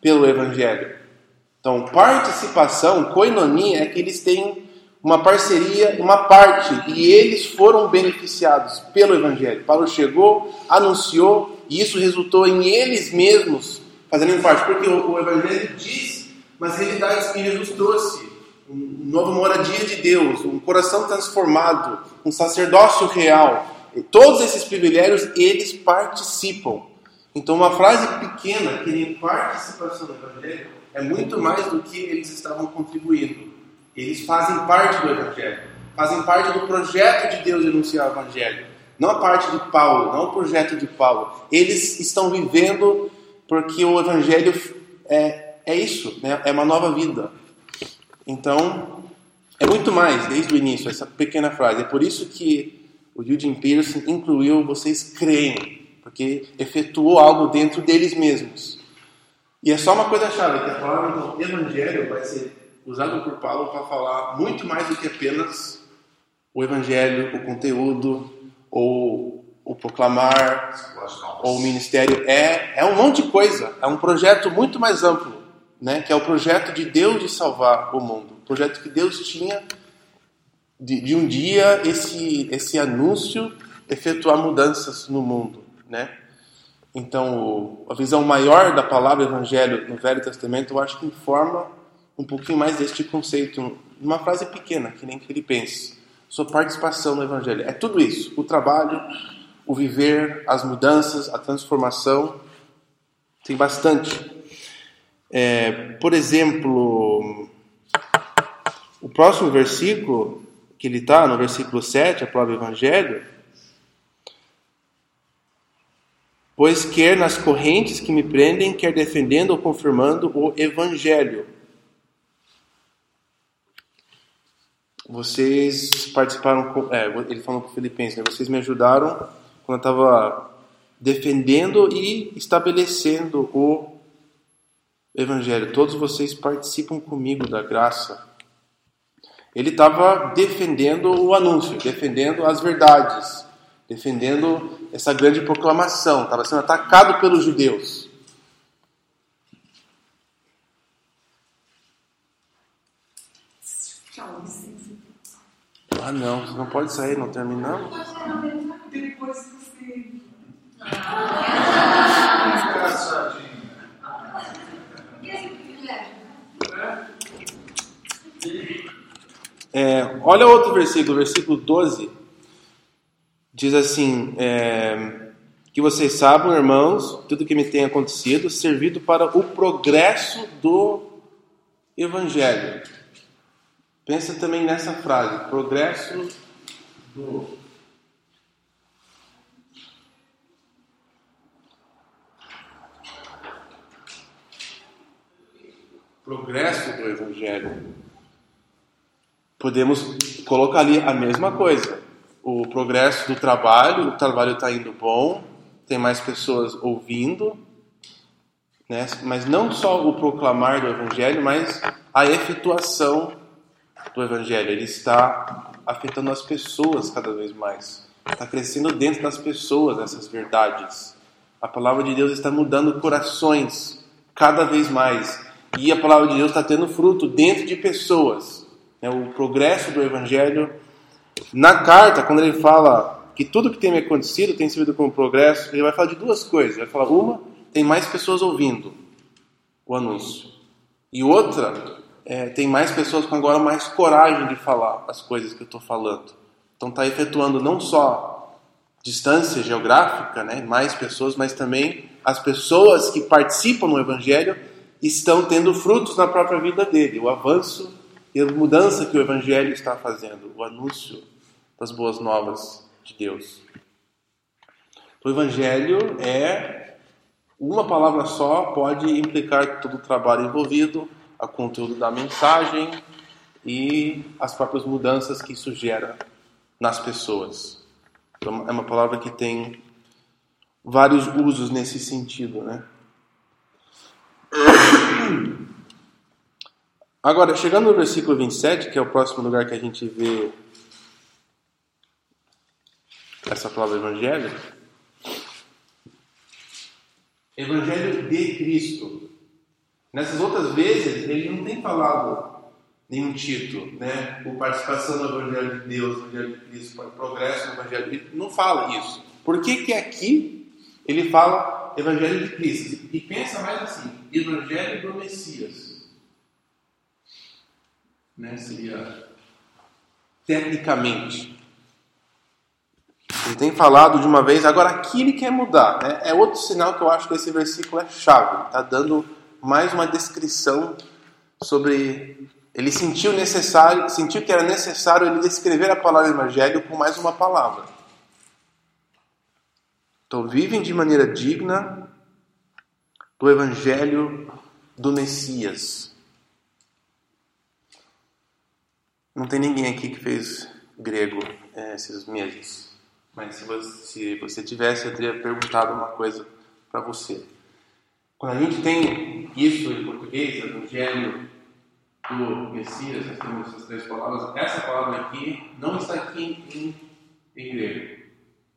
pelo Evangelho. Então, participação, koinonia, é que eles têm uma parceria, uma parte, e eles foram beneficiados pelo Evangelho. Paulo chegou, anunciou, e isso resultou em eles mesmos fazendo parte, porque o, o Evangelho diz umas realidades que Jesus trouxe. Um novo moradia de Deus, um coração transformado, um sacerdócio real. Todos esses privilégios, eles participam. Então, uma frase pequena, que nem participação no Evangelho, é muito mais do que eles estavam contribuindo. Eles fazem parte do Evangelho, fazem parte do projeto de Deus de anunciar o Evangelho. não a parte de Paulo, não o projeto de Paulo. Eles estão vivendo porque o Evangelho é, é isso, né? é uma nova vida. Então, é muito mais, desde o início, essa pequena frase. É por isso que o Eugene Pearson incluiu vocês creem, porque efetuou algo dentro deles mesmos. E é só uma coisa chave, que a palavra então, evangelho vai ser usada por Paulo para falar muito mais do que apenas o evangelho, o conteúdo, ou o proclamar, ou o ministério. É, é um monte de coisa, é um projeto muito mais amplo, né? que é o projeto de Deus de salvar o mundo. O projeto que Deus tinha de, de um dia esse, esse anúncio efetuar mudanças no mundo. Né? Então, a visão maior da palavra evangelho no Velho Testamento, eu acho que informa um pouquinho mais deste conceito, uma frase pequena, que nem Filipenses. Sua participação no evangelho. É tudo isso: o trabalho, o viver, as mudanças, a transformação. Tem bastante. É, por exemplo, o próximo versículo, que ele está, no versículo 7, a palavra evangelho, Pois quer nas correntes que me prendem, quer defendendo ou confirmando o evangelho. Vocês participaram, é, ele falou para o Filipenses, né? vocês me ajudaram quando eu estava defendendo e estabelecendo o evangelho. Todos vocês participam comigo da graça. Ele estava defendendo o anúncio, defendendo as verdades, defendendo essa grande proclamação, estava sendo atacado pelos judeus. Tchau, licença. Ah, não, não pode sair, não terminamos. Depois você. É, olha outro versículo, versículo 12. Diz assim: é, Que vocês saibam, irmãos, tudo que me tem acontecido, servido para o progresso do Evangelho. Pensa também nessa frase: progresso do. Progresso do Evangelho. Podemos colocar ali a mesma coisa o progresso do trabalho, o trabalho está indo bom, tem mais pessoas ouvindo, né? mas não só o proclamar do Evangelho, mas a efetuação do Evangelho. Ele está afetando as pessoas cada vez mais, está crescendo dentro das pessoas essas verdades. A palavra de Deus está mudando corações cada vez mais e a palavra de Deus está tendo fruto dentro de pessoas. Né? O progresso do Evangelho na carta, quando ele fala que tudo que tem acontecido tem servido como progresso, ele vai falar de duas coisas. Ele vai falar, uma, tem mais pessoas ouvindo o anúncio. E outra, é, tem mais pessoas com agora mais coragem de falar as coisas que eu estou falando. Então está efetuando não só distância geográfica, né, mais pessoas, mas também as pessoas que participam no Evangelho estão tendo frutos na própria vida dele. O avanço e a mudança que o Evangelho está fazendo, o anúncio das boas novas de Deus. O Evangelho é uma palavra só, pode implicar todo o trabalho envolvido, o conteúdo da mensagem e as próprias mudanças que isso gera nas pessoas. Então, é uma palavra que tem vários usos nesse sentido, né? <clears throat> Agora, chegando no versículo 27, que é o próximo lugar que a gente vê essa palavra evangelho. Evangelho de Cristo. Nessas outras vezes, ele não tem falado nenhum título, né? Por participação no Evangelho de Deus, no Evangelho de Cristo, por progresso no Evangelho. Ele não fala isso. Por que que aqui ele fala Evangelho de Cristo? E pensa mais assim, Evangelho do Messias né, seria tecnicamente. Ele tem falado de uma vez, agora aqui ele quer mudar. Né? É outro sinal que eu acho que esse versículo é chave. Está dando mais uma descrição sobre. Ele sentiu necessário, sentiu que era necessário ele descrever a palavra evangelho com mais uma palavra. Então, vivem de maneira digna do evangelho do Messias. Não tem ninguém aqui que fez grego é, esses meses. Mas se você, se você tivesse, eu teria perguntado uma coisa para você. Quando a gente tem isso em português, Evangelho do Messias, nós temos essas três palavras. Essa palavra aqui não está aqui em, em grego.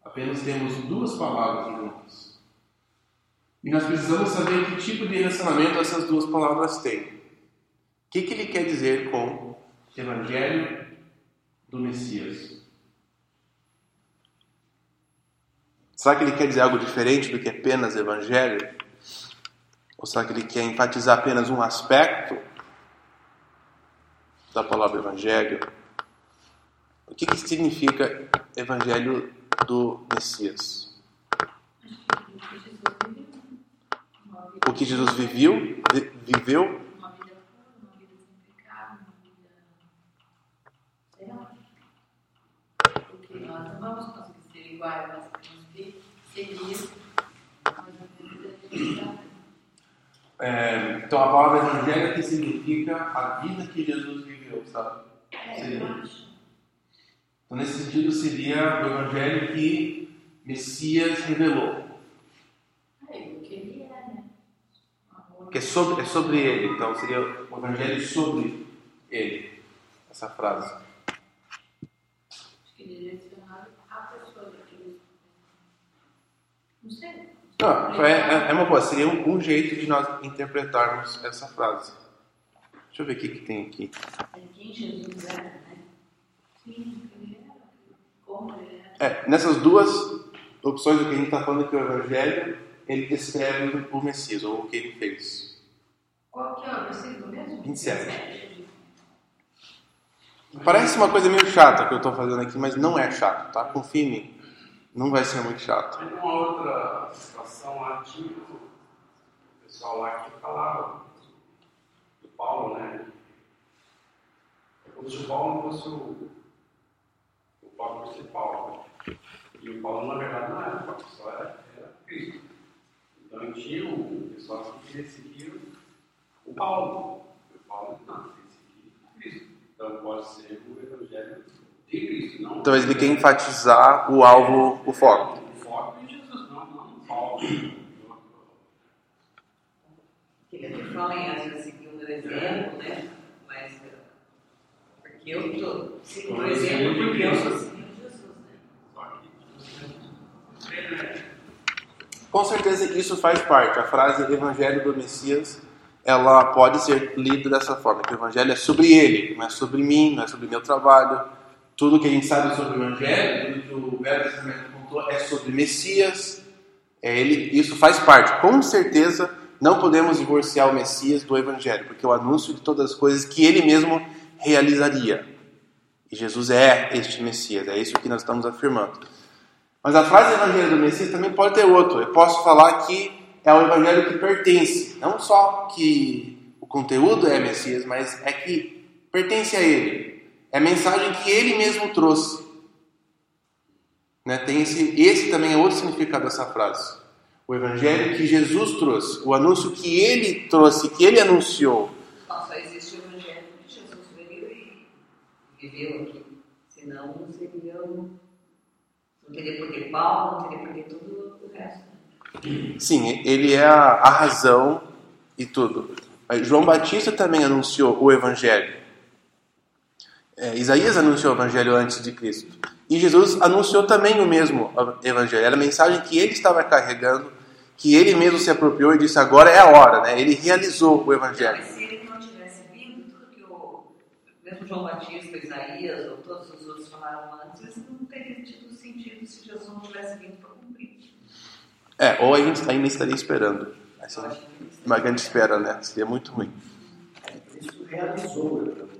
Apenas temos duas palavras juntas. E nós precisamos saber que tipo de relacionamento essas duas palavras têm. O que, que ele quer dizer com Evangelho do Messias? Será que ele quer dizer algo diferente do que apenas Evangelho? Ou será que ele quer enfatizar apenas um aspecto da palavra Evangelho? O que, que significa Evangelho do Messias? O que Jesus viveu, vi- viveu Uma uma uma iguais, mas conseguir seguir mas a vida. É, então a palavra evangelho que significa a vida que Jesus viveu, sabe? É, Seria. acho. Então nesse sentido seria o evangelho que Messias revelou, É, que é, né? Que é sobre, é sobre ele. Então seria o evangelho sobre ele, essa frase. Acho que direcionado à pessoa daquele. Não sei. Não, é, é- é uma boa, seria um, um jeito de nós interpretarmos essa frase. Deixa eu ver o que, que tem aqui. É. É, nessas duas opções do que a gente está falando que o evangelho ele descreve o Messias ou o que ele fez. Qual que é o versículo mesmo? 27. Parece uma coisa meio chata que eu estou fazendo aqui, mas não é chato, tá? Confie em mim. Não vai ser muito chato. Teve uma outra situação lá, tinha o pessoal lá que falava do Paulo, né? É como se o Paulo fosse o, o Paulo principal. né? E o Paulo, na verdade, não era o Paulo, só era, era Cristo. Então tinha um pessoal que queria seguir o Paulo. O Paulo não, queria seguir Cristo. Então pode ser o Evangelho de Cristo, não Talvez ele quer enfatizar o alvo, o foco. o foco em Jesus, não, não Paulo. Que ele até fala em Atos seguindo o exemplo, né? Mas porque eu estou seguindo o exemplo porque eu sou seguindo Jesus, né? Que Com certeza isso faz parte. A frase Evangelho do Messias, ela pode ser lida dessa forma, que o Evangelho é sobre ele, não é sobre mim, não é sobre meu trabalho. Tudo que a gente sabe sobre o Evangelho, tudo que o Velho Testamento contou é sobre Messias. É ele, isso faz parte. Com certeza não podemos divorciar o Messias do Evangelho, porque é o anúncio de todas as coisas que ele mesmo realizaria. E Jesus é este Messias, é isso que nós estamos afirmando. Mas a frase Evangelho do Messias também pode ter outro. Eu posso falar que é o Evangelho que pertence, não só que o conteúdo é Messias, mas é que pertence a ele. É a mensagem que ele mesmo trouxe. Né? Tem esse, esse também é outro significado dessa frase. O Evangelho que Jesus trouxe, o anúncio que ele trouxe, que ele anunciou. Só existe o Evangelho que Jesus veio e viveu aqui. Senão não seria. Não teria por que Paulo, não teria por que tudo o resto. Sim, ele é a, a razão e tudo. Mas João Batista também anunciou o Evangelho. É, Isaías anunciou o Evangelho antes de Cristo. E Jesus anunciou também o mesmo Evangelho. Era a mensagem que ele estava carregando, que ele mesmo se apropriou e disse: agora é a hora. Né? Ele realizou o Evangelho. Mas se ele não tivesse vindo, tudo que o mesmo João Batista, Isaías ou todos os outros falaram antes, não teria tido sentido se Jesus não tivesse vindo para cumprir. É, ou a gente ainda estaria esperando. Essa é eles- uma grande espera, né? Seria muito ruim. Isso realizou, né? porque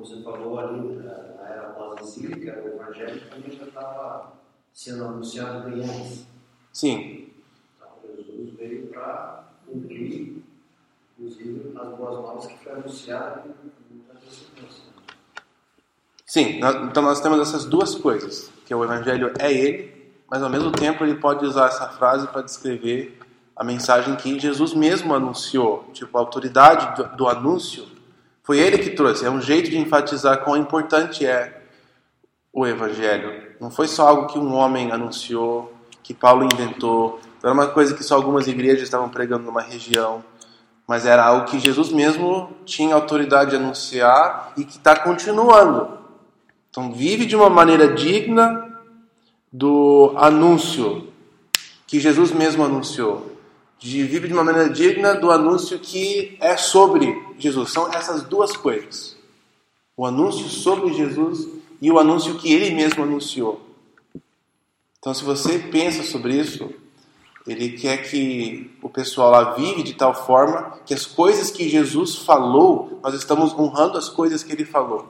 como você falou ali, na na era pós-encíclica, o Evangelho também já estava sendo anunciado bem antes. Sim, Então, Jesus veio para cumprir, inclusive, as boas novas que foi anunciado muitas circunstâncias. Sim, então nós temos essas duas coisas, que o Evangelho é Ele, mas ao mesmo tempo ele pode usar essa frase para descrever a mensagem que Jesus mesmo anunciou. Tipo, a autoridade do, do anúncio foi ele que trouxe. É um jeito de enfatizar quão importante é o Evangelho. Não foi só algo que um homem anunciou, que Paulo inventou, não era uma coisa que só algumas igrejas estavam pregando numa região, mas era algo que Jesus mesmo tinha autoridade de anunciar e que está continuando. Então, vive de uma maneira digna do anúncio que Jesus mesmo anunciou. De vive de uma maneira digna do anúncio que é sobre Jesus. São essas duas coisas: o anúncio sobre Jesus e o anúncio que ele mesmo anunciou. Então, se você pensa sobre isso, ele quer que o pessoal lá vive de tal forma que as coisas que Jesus falou, nós estamos honrando as coisas que ele falou.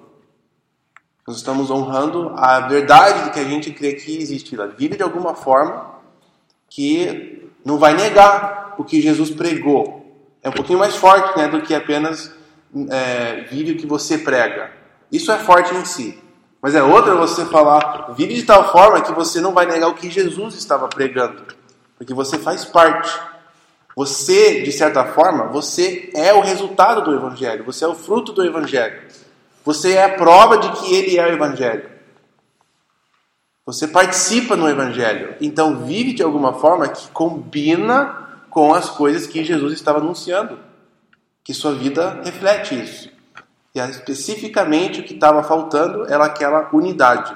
Nós estamos honrando a verdade de que a gente crê que existe. Ela vive de alguma forma que não vai negar o que Jesus pregou. É um pouquinho mais forte né, do que apenas é, vive o que você prega. Isso é forte em si. Mas é outra você falar, vive de tal forma que você não vai negar o que Jesus estava pregando. Porque você faz parte. Você, de certa forma, você é o resultado do Evangelho. Você é o fruto do Evangelho. Você é a prova de que ele é o Evangelho. Você participa no Evangelho. Então vive de alguma forma que combina com as coisas que Jesus estava anunciando. Que sua vida reflete isso. E especificamente o que estava faltando era aquela unidade.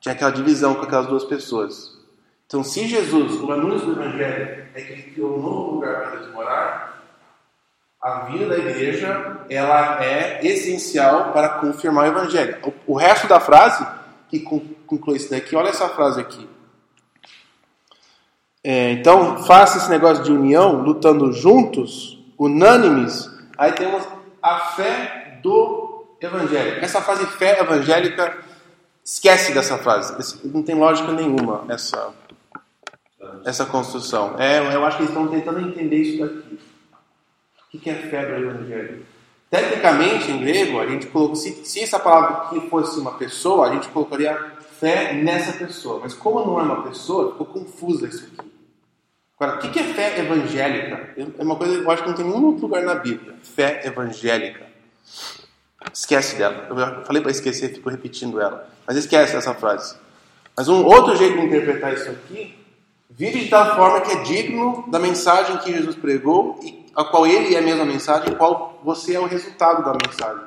Tinha aquela divisão com aquelas duas pessoas. Então, se Jesus, o anúncio do Evangelho é que ele criou um novo lugar para eles morar, a vida da igreja ela é essencial para confirmar o Evangelho. O resto da frase, que conclui isso daqui, olha essa frase aqui. É, então, faça esse negócio de união, lutando juntos, unânimes. Aí temos a fé do evangelho. Essa frase fé evangélica, esquece dessa frase. Não tem lógica nenhuma essa, essa construção. É, eu acho que eles estão tentando entender isso daqui. O que é fé do evangelho? Tecnicamente, em grego, a gente colocou, se, se essa palavra aqui fosse uma pessoa, a gente colocaria fé nessa pessoa. Mas como não é uma pessoa, ficou confusa isso aqui. Agora, o que é fé evangélica? É uma coisa que eu acho que não tem nenhum lugar na Bíblia. Fé evangélica. Esquece dela. Eu falei para esquecer, fico repetindo ela. Mas esquece essa frase. Mas um outro jeito de interpretar isso aqui, vive de tal forma que é digno da mensagem que Jesus pregou e a qual ele é a mesma mensagem, qual você é o resultado da mensagem.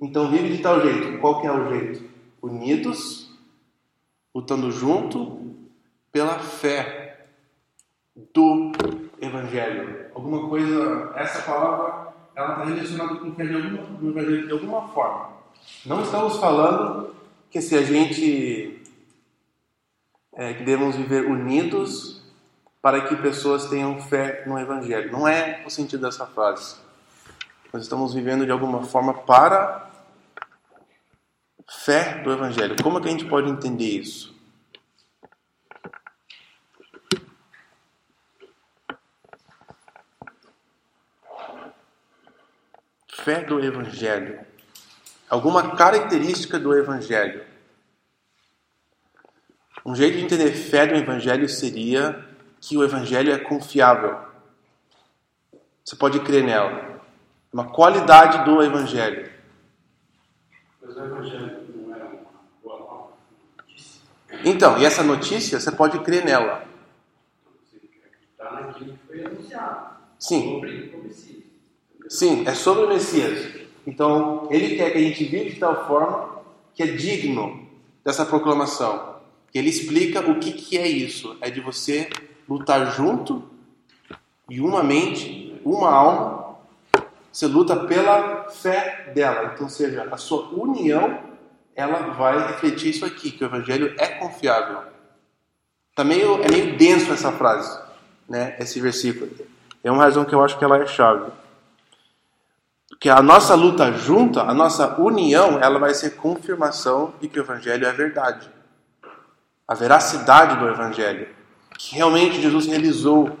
Então vive de tal jeito. Qual que é o jeito? Unidos, lutando junto pela fé do Evangelho. Alguma coisa, essa palavra ela está relacionada com de alguma, de alguma forma. Não estamos falando que se a gente é, que devemos viver unidos para que pessoas tenham fé no Evangelho. Não é o sentido dessa frase. Nós estamos vivendo de alguma forma para fé do Evangelho. Como é que a gente pode entender isso? Fé do Evangelho, alguma característica do Evangelho. Um jeito de entender fé do Evangelho seria que o Evangelho é confiável. Você pode crer nela. Uma qualidade do Evangelho. Mas o Evangelho não é uma boa notícia. Então, e essa notícia você pode crer nela. Você acreditar naquilo que foi anunciado. Sim. Sobre o. Sim, é sobre o Messias. Então, ele quer que a gente viva de tal forma que é digno dessa proclamação. Ele explica o que, que é isso. É de você lutar junto e uma mente, uma alma. Você luta pela fé dela. Então, seja, a sua união, ela vai refletir isso aqui, que o evangelho é confiável. Tá meio, é meio denso essa frase, né? Esse versículo. É uma razão que eu acho que ela é chave que a nossa luta junta, a nossa união, ela vai ser confirmação de que o Evangelho é verdade. A veracidade do Evangelho. Que realmente Jesus realizou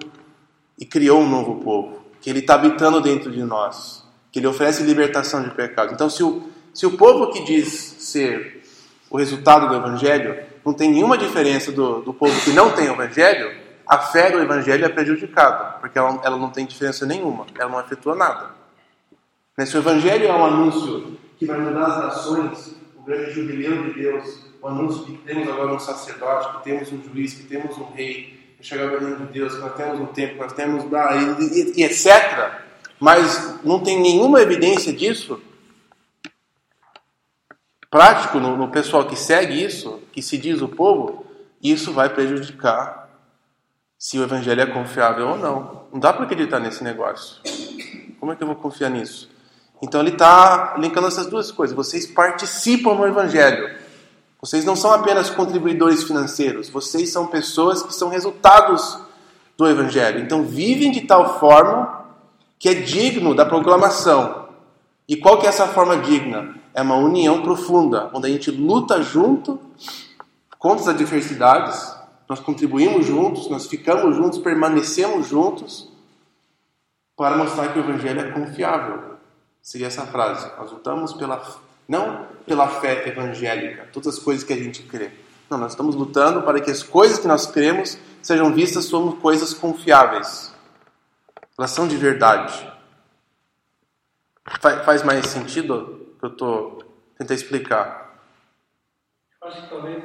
e criou um novo povo. Que Ele está habitando dentro de nós. Que Ele oferece libertação de pecado. Então, se o, se o povo que diz ser o resultado do Evangelho não tem nenhuma diferença do, do povo que não tem o evangelho, a fé do evangelho é prejudicada, porque ela, ela não tem diferença nenhuma, ela não afetua nada. Né, se o evangelho é um anúncio que vai mudar as nações, o grande jubileu de Deus, o anúncio que temos agora um sacerdote, que temos um juiz, que temos um rei, que chegar o reino de Deus, que nós temos um templo, que nós temos e, e, e etc. Mas não tem nenhuma evidência disso prático no, no pessoal que segue isso, que se diz o povo, isso vai prejudicar se o evangelho é confiável ou não. Não dá para acreditar nesse negócio. Como é que eu vou confiar nisso? Então ele está linkando essas duas coisas. Vocês participam no evangelho. Vocês não são apenas contribuidores financeiros. Vocês são pessoas que são resultados do evangelho. Então vivem de tal forma que é digno da proclamação. E qual que é essa forma digna? é uma união profunda, onde a gente luta junto contra as adversidades, nós contribuímos juntos, nós ficamos juntos, permanecemos juntos para mostrar que o evangelho é confiável. Seria essa frase. Nós lutamos pela não pela fé evangélica, todas as coisas que a gente crê. Não, nós estamos lutando para que as coisas que nós cremos sejam vistas como coisas confiáveis. Elas são de verdade. Faz mais sentido que eu estou tentando explicar? Acho que talvez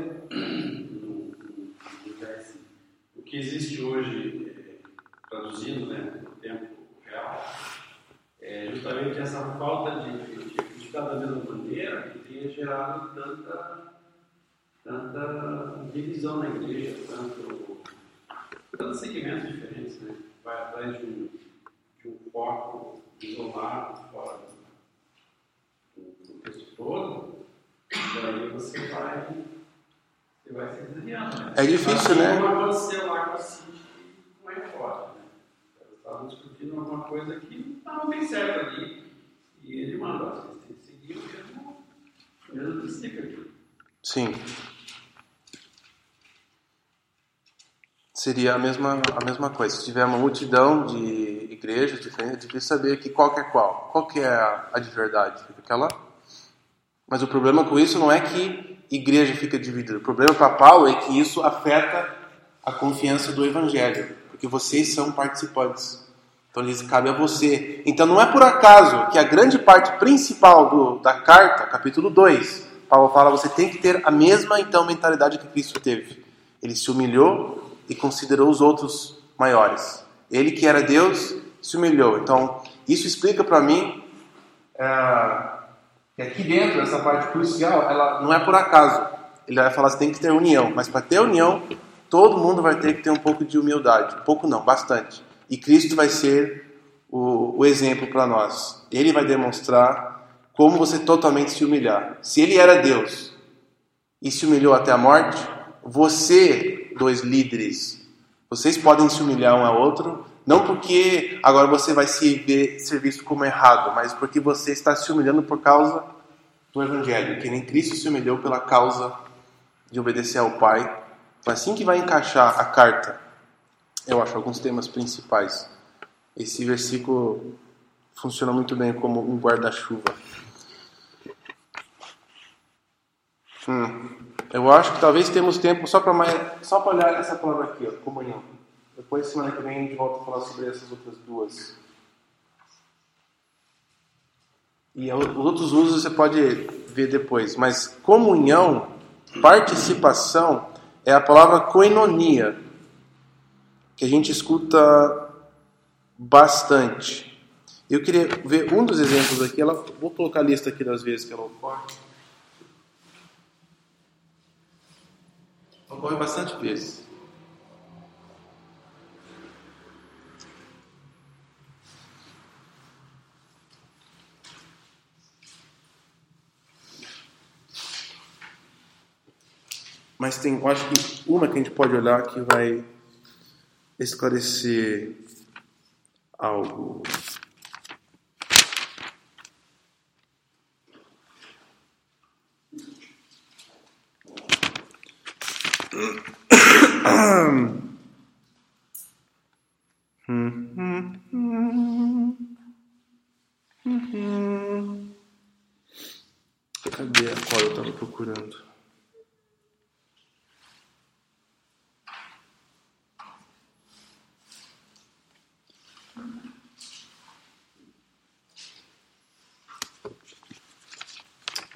o que existe hoje, é, traduzindo né, no tempo real, é justamente essa falta de, de acreditar da mesma maneira que tenha gerado tanta, tanta divisão na igreja, tanto, tantos segmentos diferentes, né? Vai atrás de um, de um foco isolado, fora texto todo, daí você vai, você vai se desviando. Né? É difícil, né? Como aconteceu lá com a Cindy e com a fora. Estavam discutindo alguma coisa que estava bem certo ali. E ele mandou, vocês têm que seguir o mesmo, o mesmo princípio aqui. Sim. Seria a mesma, a mesma coisa. Se tiver uma multidão de igrejas diferentes, é saber que qual que é qual. Qual que é a, a de verdade? Aquela mas o problema com isso não é que igreja fica dividida. O problema para Paulo é que isso afeta a confiança do evangelho, porque vocês são participantes. Então lhes cabe a você. Então não é por acaso que a grande parte principal do, da carta, capítulo 2, Paulo fala: você tem que ter a mesma então mentalidade que Cristo teve. Ele se humilhou e considerou os outros maiores. Ele que era Deus se humilhou. Então isso explica para mim é, que aqui dentro, essa parte crucial, ela não é por acaso. Ele vai falar que tem que ter união, mas para ter união, todo mundo vai ter que ter um pouco de humildade. Um pouco não, bastante. E Cristo vai ser o, o exemplo para nós. Ele vai demonstrar como você totalmente se humilhar. Se ele era Deus e se humilhou até a morte, você, dois líderes, vocês podem se humilhar um ao outro não porque agora você vai se ver ser visto como errado, mas porque você está se humilhando por causa do Evangelho, que nem Cristo se humilhou pela causa de obedecer ao Pai. Assim que vai encaixar a carta, eu acho alguns temas principais. Esse versículo funciona muito bem como um guarda-chuva. Hum, eu acho que talvez temos tempo só para só olhar essa palavra aqui, ó, comunhão. Depois, semana que vem, a gente volta a falar sobre essas outras duas. E os outros usos você pode ver depois. Mas comunhão, participação, é a palavra koinonia, que a gente escuta bastante. Eu queria ver um dos exemplos aqui. Ela, vou colocar a lista aqui das vezes que ela ocorre. Ocorre bastante vezes. Mas tem, eu acho que uma que a gente pode olhar que vai esclarecer algo. Cadê a qual eu estava procurando?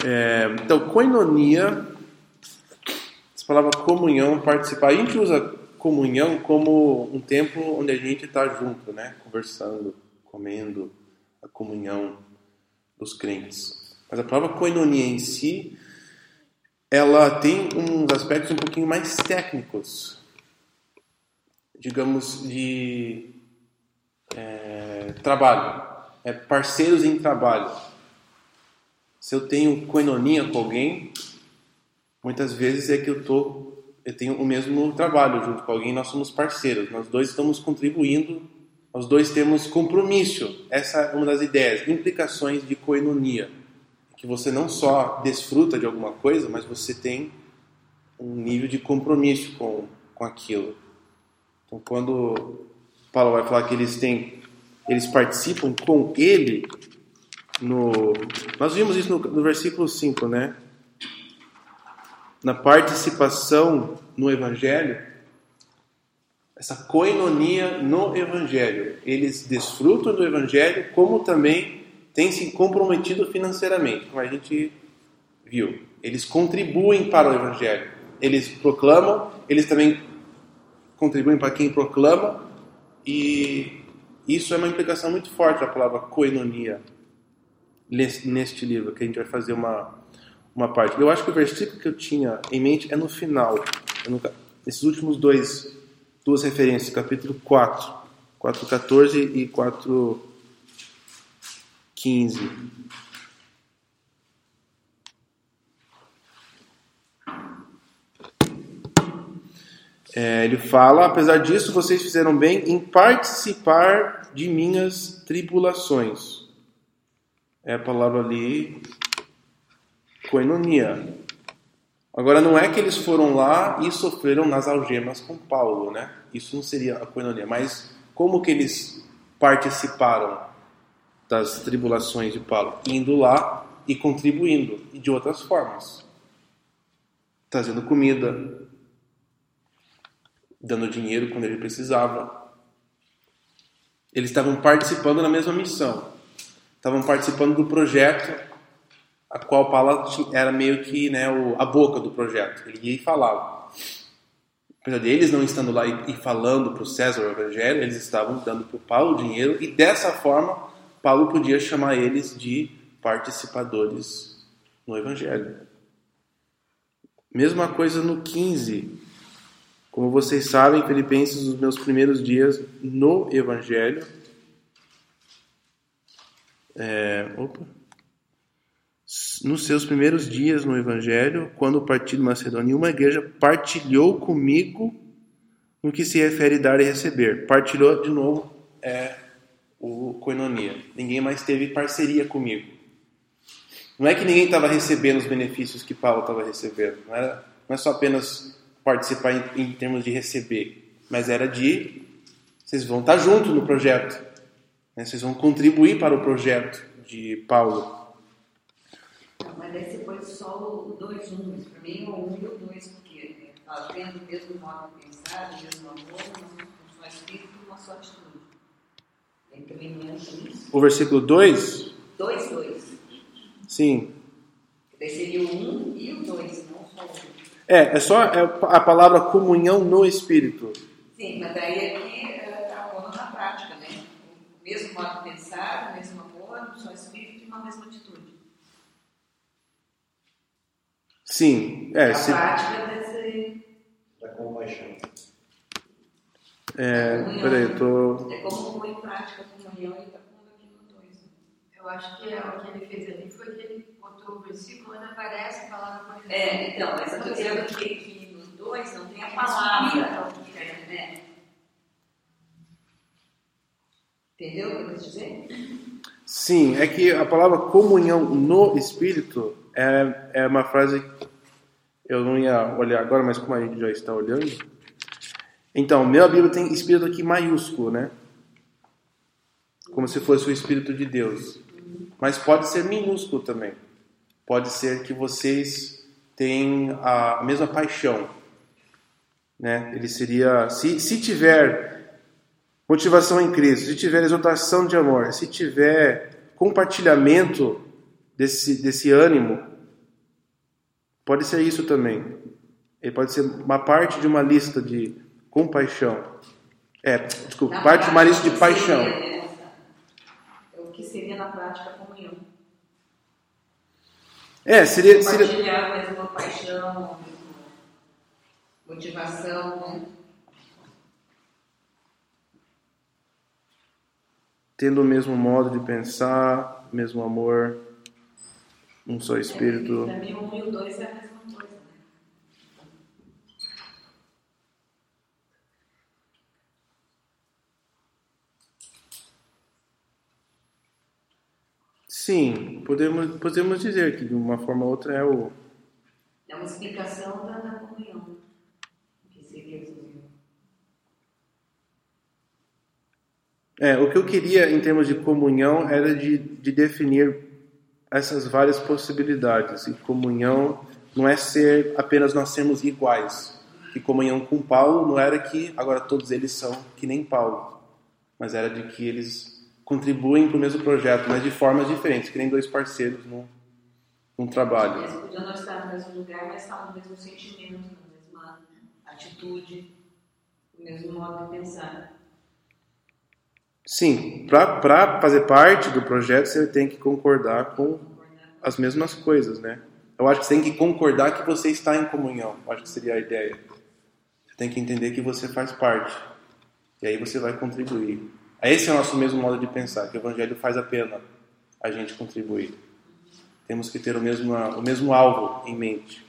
É, então, koinonia, essa palavra comunhão, participar, a gente usa comunhão como um tempo onde a gente está junto, né? Conversando, comendo, a comunhão dos crentes. Mas a palavra koinonia em si, ela tem uns aspectos um pouquinho mais técnicos, digamos, de é, trabalho, é parceiros em trabalho. Se eu tenho koinonia com alguém, muitas vezes é que eu tô, eu tenho o mesmo trabalho junto com alguém, nós somos parceiros, nós dois estamos contribuindo, nós dois temos compromisso. Essa é uma das ideias, implicações de koinonia, que você não só desfruta de alguma coisa, mas você tem um nível de compromisso com, com aquilo. Então, quando Paulo vai falar que eles têm, eles participam com ele no, nós vimos isso no, no versículo 5, né? Na participação no evangelho, essa coinonia no evangelho, eles desfrutam do evangelho como também têm se comprometido financeiramente, como a gente viu. Eles contribuem para o evangelho. Eles proclamam, eles também contribuem para quem proclama e isso é uma implicação muito forte da palavra koinonia neste livro, que a gente vai fazer uma, uma parte. Eu acho que o versículo que eu tinha em mente é no final, no, esses últimos dois, duas referências, capítulo 4, 4.14 e 4.15. É, ele fala: apesar disso, vocês fizeram bem em participar de minhas tribulações. É a palavra ali, koinonia. Agora, não é que eles foram lá e sofreram nas algemas com Paulo, né? Isso não seria a koinonia. Mas como que eles participaram das tribulações de Paulo? Indo lá e contribuindo, e de outras formas. Trazendo comida, dando dinheiro quando ele precisava. Eles estavam participando na mesma missão. Estavam participando do projeto, a qual Paulo era meio que né, a boca do projeto. Ele ia e falava. Apesar deles não estando lá e, falando para o César o evangelho, eles estavam dando para o Paulo dinheiro e dessa forma Paulo podia chamar eles de participadores no evangelho. Mesma coisa no 15. Como vocês sabem, Filipenses, os meus primeiros dias no Evangelho. É. Nos seus primeiros dias no Evangelho, quando parti do Macedônia, uma igreja partilhou comigo no que se refere dar e receber. Partilhou, de novo, é o coinonia. Ninguém mais teve parceria comigo. Não é que ninguém estava recebendo os benefícios que Paulo estava recebendo. Não, era, não é só apenas participar em, em, termos de receber, mas era de vocês vão estar junto no projeto, né? vocês vão contribuir para o projeto de Paulo. Mas aí você põe só o dois números, para mim é o um e o dois, porque está tendo o mesmo modo de pensar, o mesmo amor, um só espírito e uma só atitude. Também não entra isso. O versículo 2? 2, 2. Sim. Daí seria o 1 um e o 2, não só o 1. É, é só a palavra comunhão no Espírito. Sim, mas daí aqui está pondo na prática, né? O mesmo modo de pensar, o mesmo amor, um só Espírito e uma mesma atitude. Sim, é. A Se, prática desse. Da compaixão. é, comunhão. peraí, eu tô. É como pôr em prática a comunhão e está pondo aqui no 2. Eu acho que é, o que ele fez ali foi que ele botou o versículo onde aparece a palavra comunhão. É, então, mas eu estou dizendo que aqui nos dois não tem a palavra. Né? Entendeu o que eu quis dizer? Sim, é que a palavra comunhão no Espírito é, é uma frase. Eu não ia olhar agora, mas como a gente já está olhando. Então, meu Bíblia tem Espírito aqui maiúsculo, né? Como se fosse o Espírito de Deus. Mas pode ser minúsculo também. Pode ser que vocês tenham a mesma paixão. Né? Ele seria. Se, se tiver motivação em Cristo, se tiver exaltação de amor, se tiver compartilhamento desse, desse ânimo, Pode ser isso também. Ele pode ser uma parte de uma lista de compaixão. É, desculpa, Na parte de uma lista de paixão. seria É o que seria na prática comunhão. É, seria, seria, Compartilhar a mesma paixão, motivação, né? Tendo o mesmo modo de pensar, mesmo amor, um só espírito. Para mim, um e o dois é a mesma coisa, né? Sim, podemos, podemos dizer que de uma forma ou outra é o. É uma explicação da, da comunhão. O que seria a comunhão? É, o que eu queria em termos de comunhão era de, de definir essas várias possibilidades. E comunhão não é ser apenas nós sermos iguais. Que comunhão com Paulo não era que agora todos eles são que nem Paulo, mas era de que eles contribuem para o mesmo projeto, mas de formas diferentes, que nem dois parceiros num, num trabalho. Podiam não estar no mesmo lugar, mas estavam no mesmo sentimento, na mesma atitude, no mesmo modo de pensar. Sim, para fazer parte do projeto você tem que concordar com as mesmas coisas, né? Eu acho que você tem que concordar que você está em comunhão. Acho que seria a ideia. Você tem que entender que você faz parte. E aí você vai contribuir. Esse é o nosso mesmo modo de pensar, que o evangelho faz a pena a gente contribuir. Temos que ter o mesmo, o mesmo alvo em mente.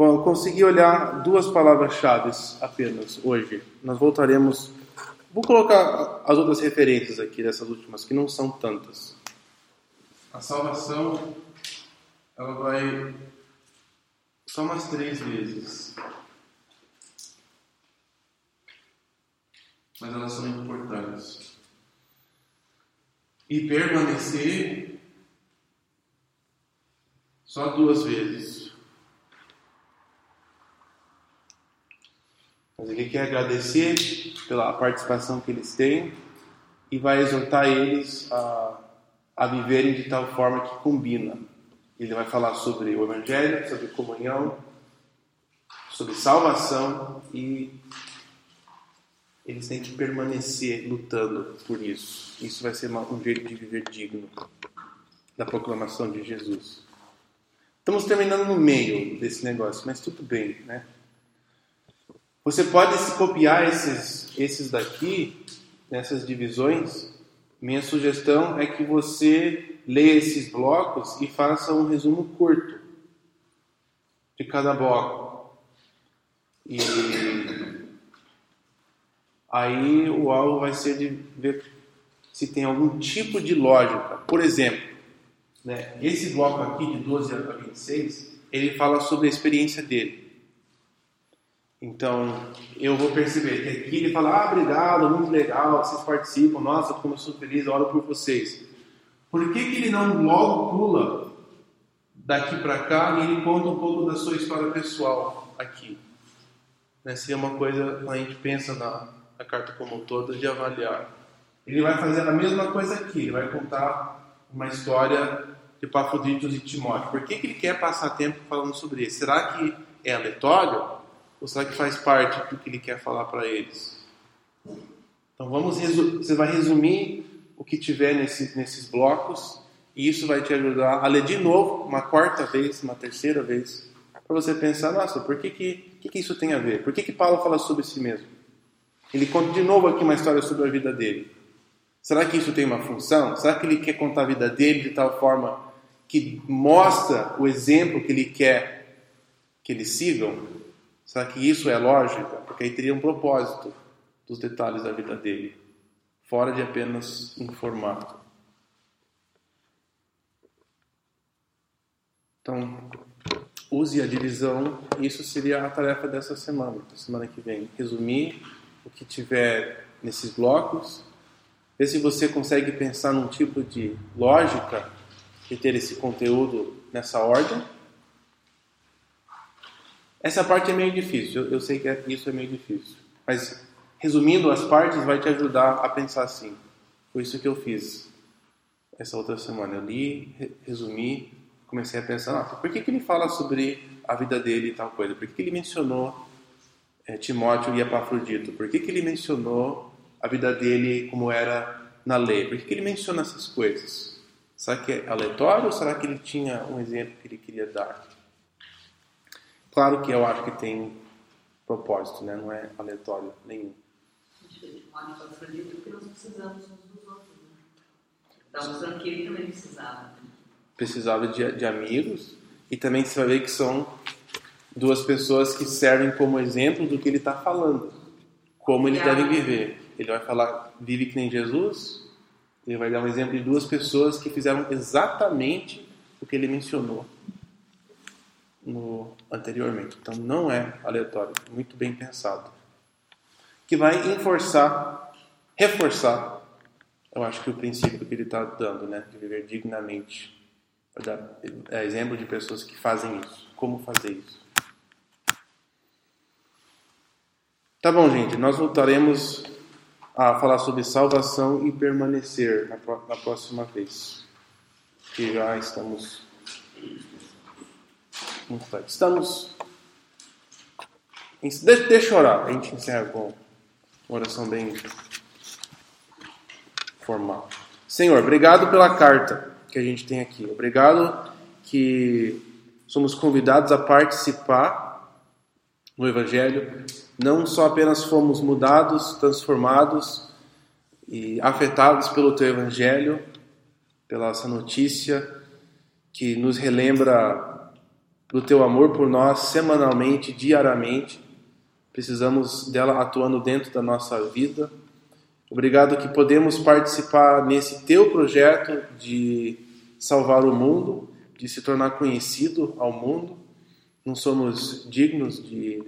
Bom, eu consegui olhar duas palavras-chave apenas hoje. Nós voltaremos. Vou colocar as outras referências aqui dessas últimas, que não são tantas. A salvação, ela vai só umas três vezes. Mas elas são importantes. E permanecer só duas vezes. Mas ele quer agradecer pela participação que eles têm e vai exortar eles a, a viverem de tal forma que combina. Ele vai falar sobre o Evangelho, sobre comunhão, sobre salvação e eles têm que permanecer lutando por isso. Isso vai ser um jeito de viver digno da proclamação de Jesus. Estamos terminando no meio desse negócio, mas tudo bem, né? Você pode se copiar esses, esses daqui, nessas divisões. Minha sugestão é que você leia esses blocos e faça um resumo curto de cada bloco. E aí o alvo vai ser de ver se tem algum tipo de lógica. Por exemplo, né, esse bloco aqui de 12 a 26, ele fala sobre a experiência dele. Então, eu vou perceber que aqui ele fala: Ah, obrigado, muito legal, vocês participam, nossa, como eu sou feliz, oro por vocês. Por que, que ele não logo pula daqui para cá e ele conta um pouco da sua história pessoal aqui? Né, seria uma coisa, a gente pensa na, na carta como um todo, de avaliar. Ele vai fazer a mesma coisa aqui, ele vai contar uma história de Pafroditos e Timóteo. Por que, que ele quer passar tempo falando sobre isso? Será que é aleatório? Ou será que faz parte do que ele quer falar para eles? Então vamos você vai resumir o que tiver nesse, nesses blocos e isso vai te ajudar a ler de novo, uma quarta vez, uma terceira vez, para você pensar, nossa, por que que, que que isso tem a ver? Por que que Paulo fala sobre si mesmo? Ele conta de novo aqui uma história sobre a vida dele. Será que isso tem uma função? Será que ele quer contar a vida dele de tal forma que mostra o exemplo que ele quer que eles sigam? Será que isso é lógica? Porque aí teria um propósito dos detalhes da vida dele, fora de apenas informar. Então, use a divisão. Isso seria a tarefa dessa semana, da semana que vem. Resumir o que tiver nesses blocos. Ver se você consegue pensar num tipo de lógica de ter esse conteúdo nessa ordem. Essa parte é meio difícil, eu, eu sei que é, isso é meio difícil. Mas resumindo as partes vai te ajudar a pensar assim. Foi isso que eu fiz. essa outra semana. Eu li, re- resumi, comecei a pensar, ah, por que, que ele fala sobre a vida dele e tal coisa? Por que, que ele mencionou eh, Timóteo e Epafrodito? Por que, que ele mencionou a vida dele como era na lei? Por que, que ele menciona essas coisas? Será que é aleatório ou será que ele tinha um exemplo que ele queria dar? Claro que eu acho que tem propósito, né? não é aleatório nenhum. Timóteo para Afrodita, porque nós precisamos uns dos outros. Né? Está mostrando que ele também precisava. precisava de, de amigos e também você vai ver que são duas pessoas que servem como exemplo do que ele está falando, como ele E deve a- viver. Ele vai falar, vive que nem Jesus, ele vai dar um exemplo de duas pessoas que fizeram exatamente o que ele mencionou no anteriormente. Então não é aleatório, muito bem pensado. Que vai enforçar, reforçar, eu acho que o princípio que ele está dando, né, de viver dignamente. Dar é, exemplo de pessoas que fazem isso. Como fazer isso? Tá bom, gente. Nós voltaremos a falar sobre salvação e permanecer na próxima vez. Que já estamos muito tarde. Estamos. Deixa, deixa eu orar. A gente encerra com uma oração bem formal. Senhor, obrigado pela carta que a gente tem aqui. Obrigado que somos convidados a participar no Evangelho. Não só apenas fomos mudados, transformados e afetados pelo Teu Evangelho, pela essa notícia que nos relembra do Teu amor por nós semanalmente, diariamente. Precisamos dela atuando dentro da nossa vida. Obrigado que podemos participar nesse teu projeto de salvar o mundo, de se tornar conhecido ao mundo. Não somos dignos de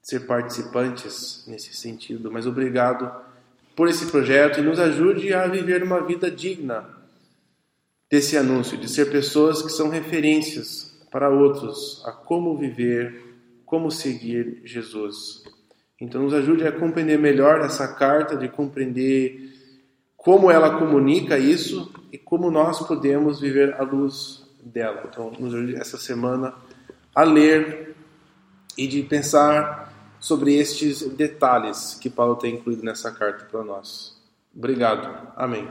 ser participantes nesse sentido, mas obrigado por esse projeto e nos ajude a viver uma vida digna desse anúncio, de ser pessoas que são referências para outros a como viver, como seguir Jesus. Então, nos ajude a compreender melhor essa carta, de compreender como ela comunica isso e como nós podemos viver à luz dela. Então, nos ajude essa semana a ler e de pensar sobre estes detalhes que Paulo tem incluído nessa carta para nós. Obrigado. Amém.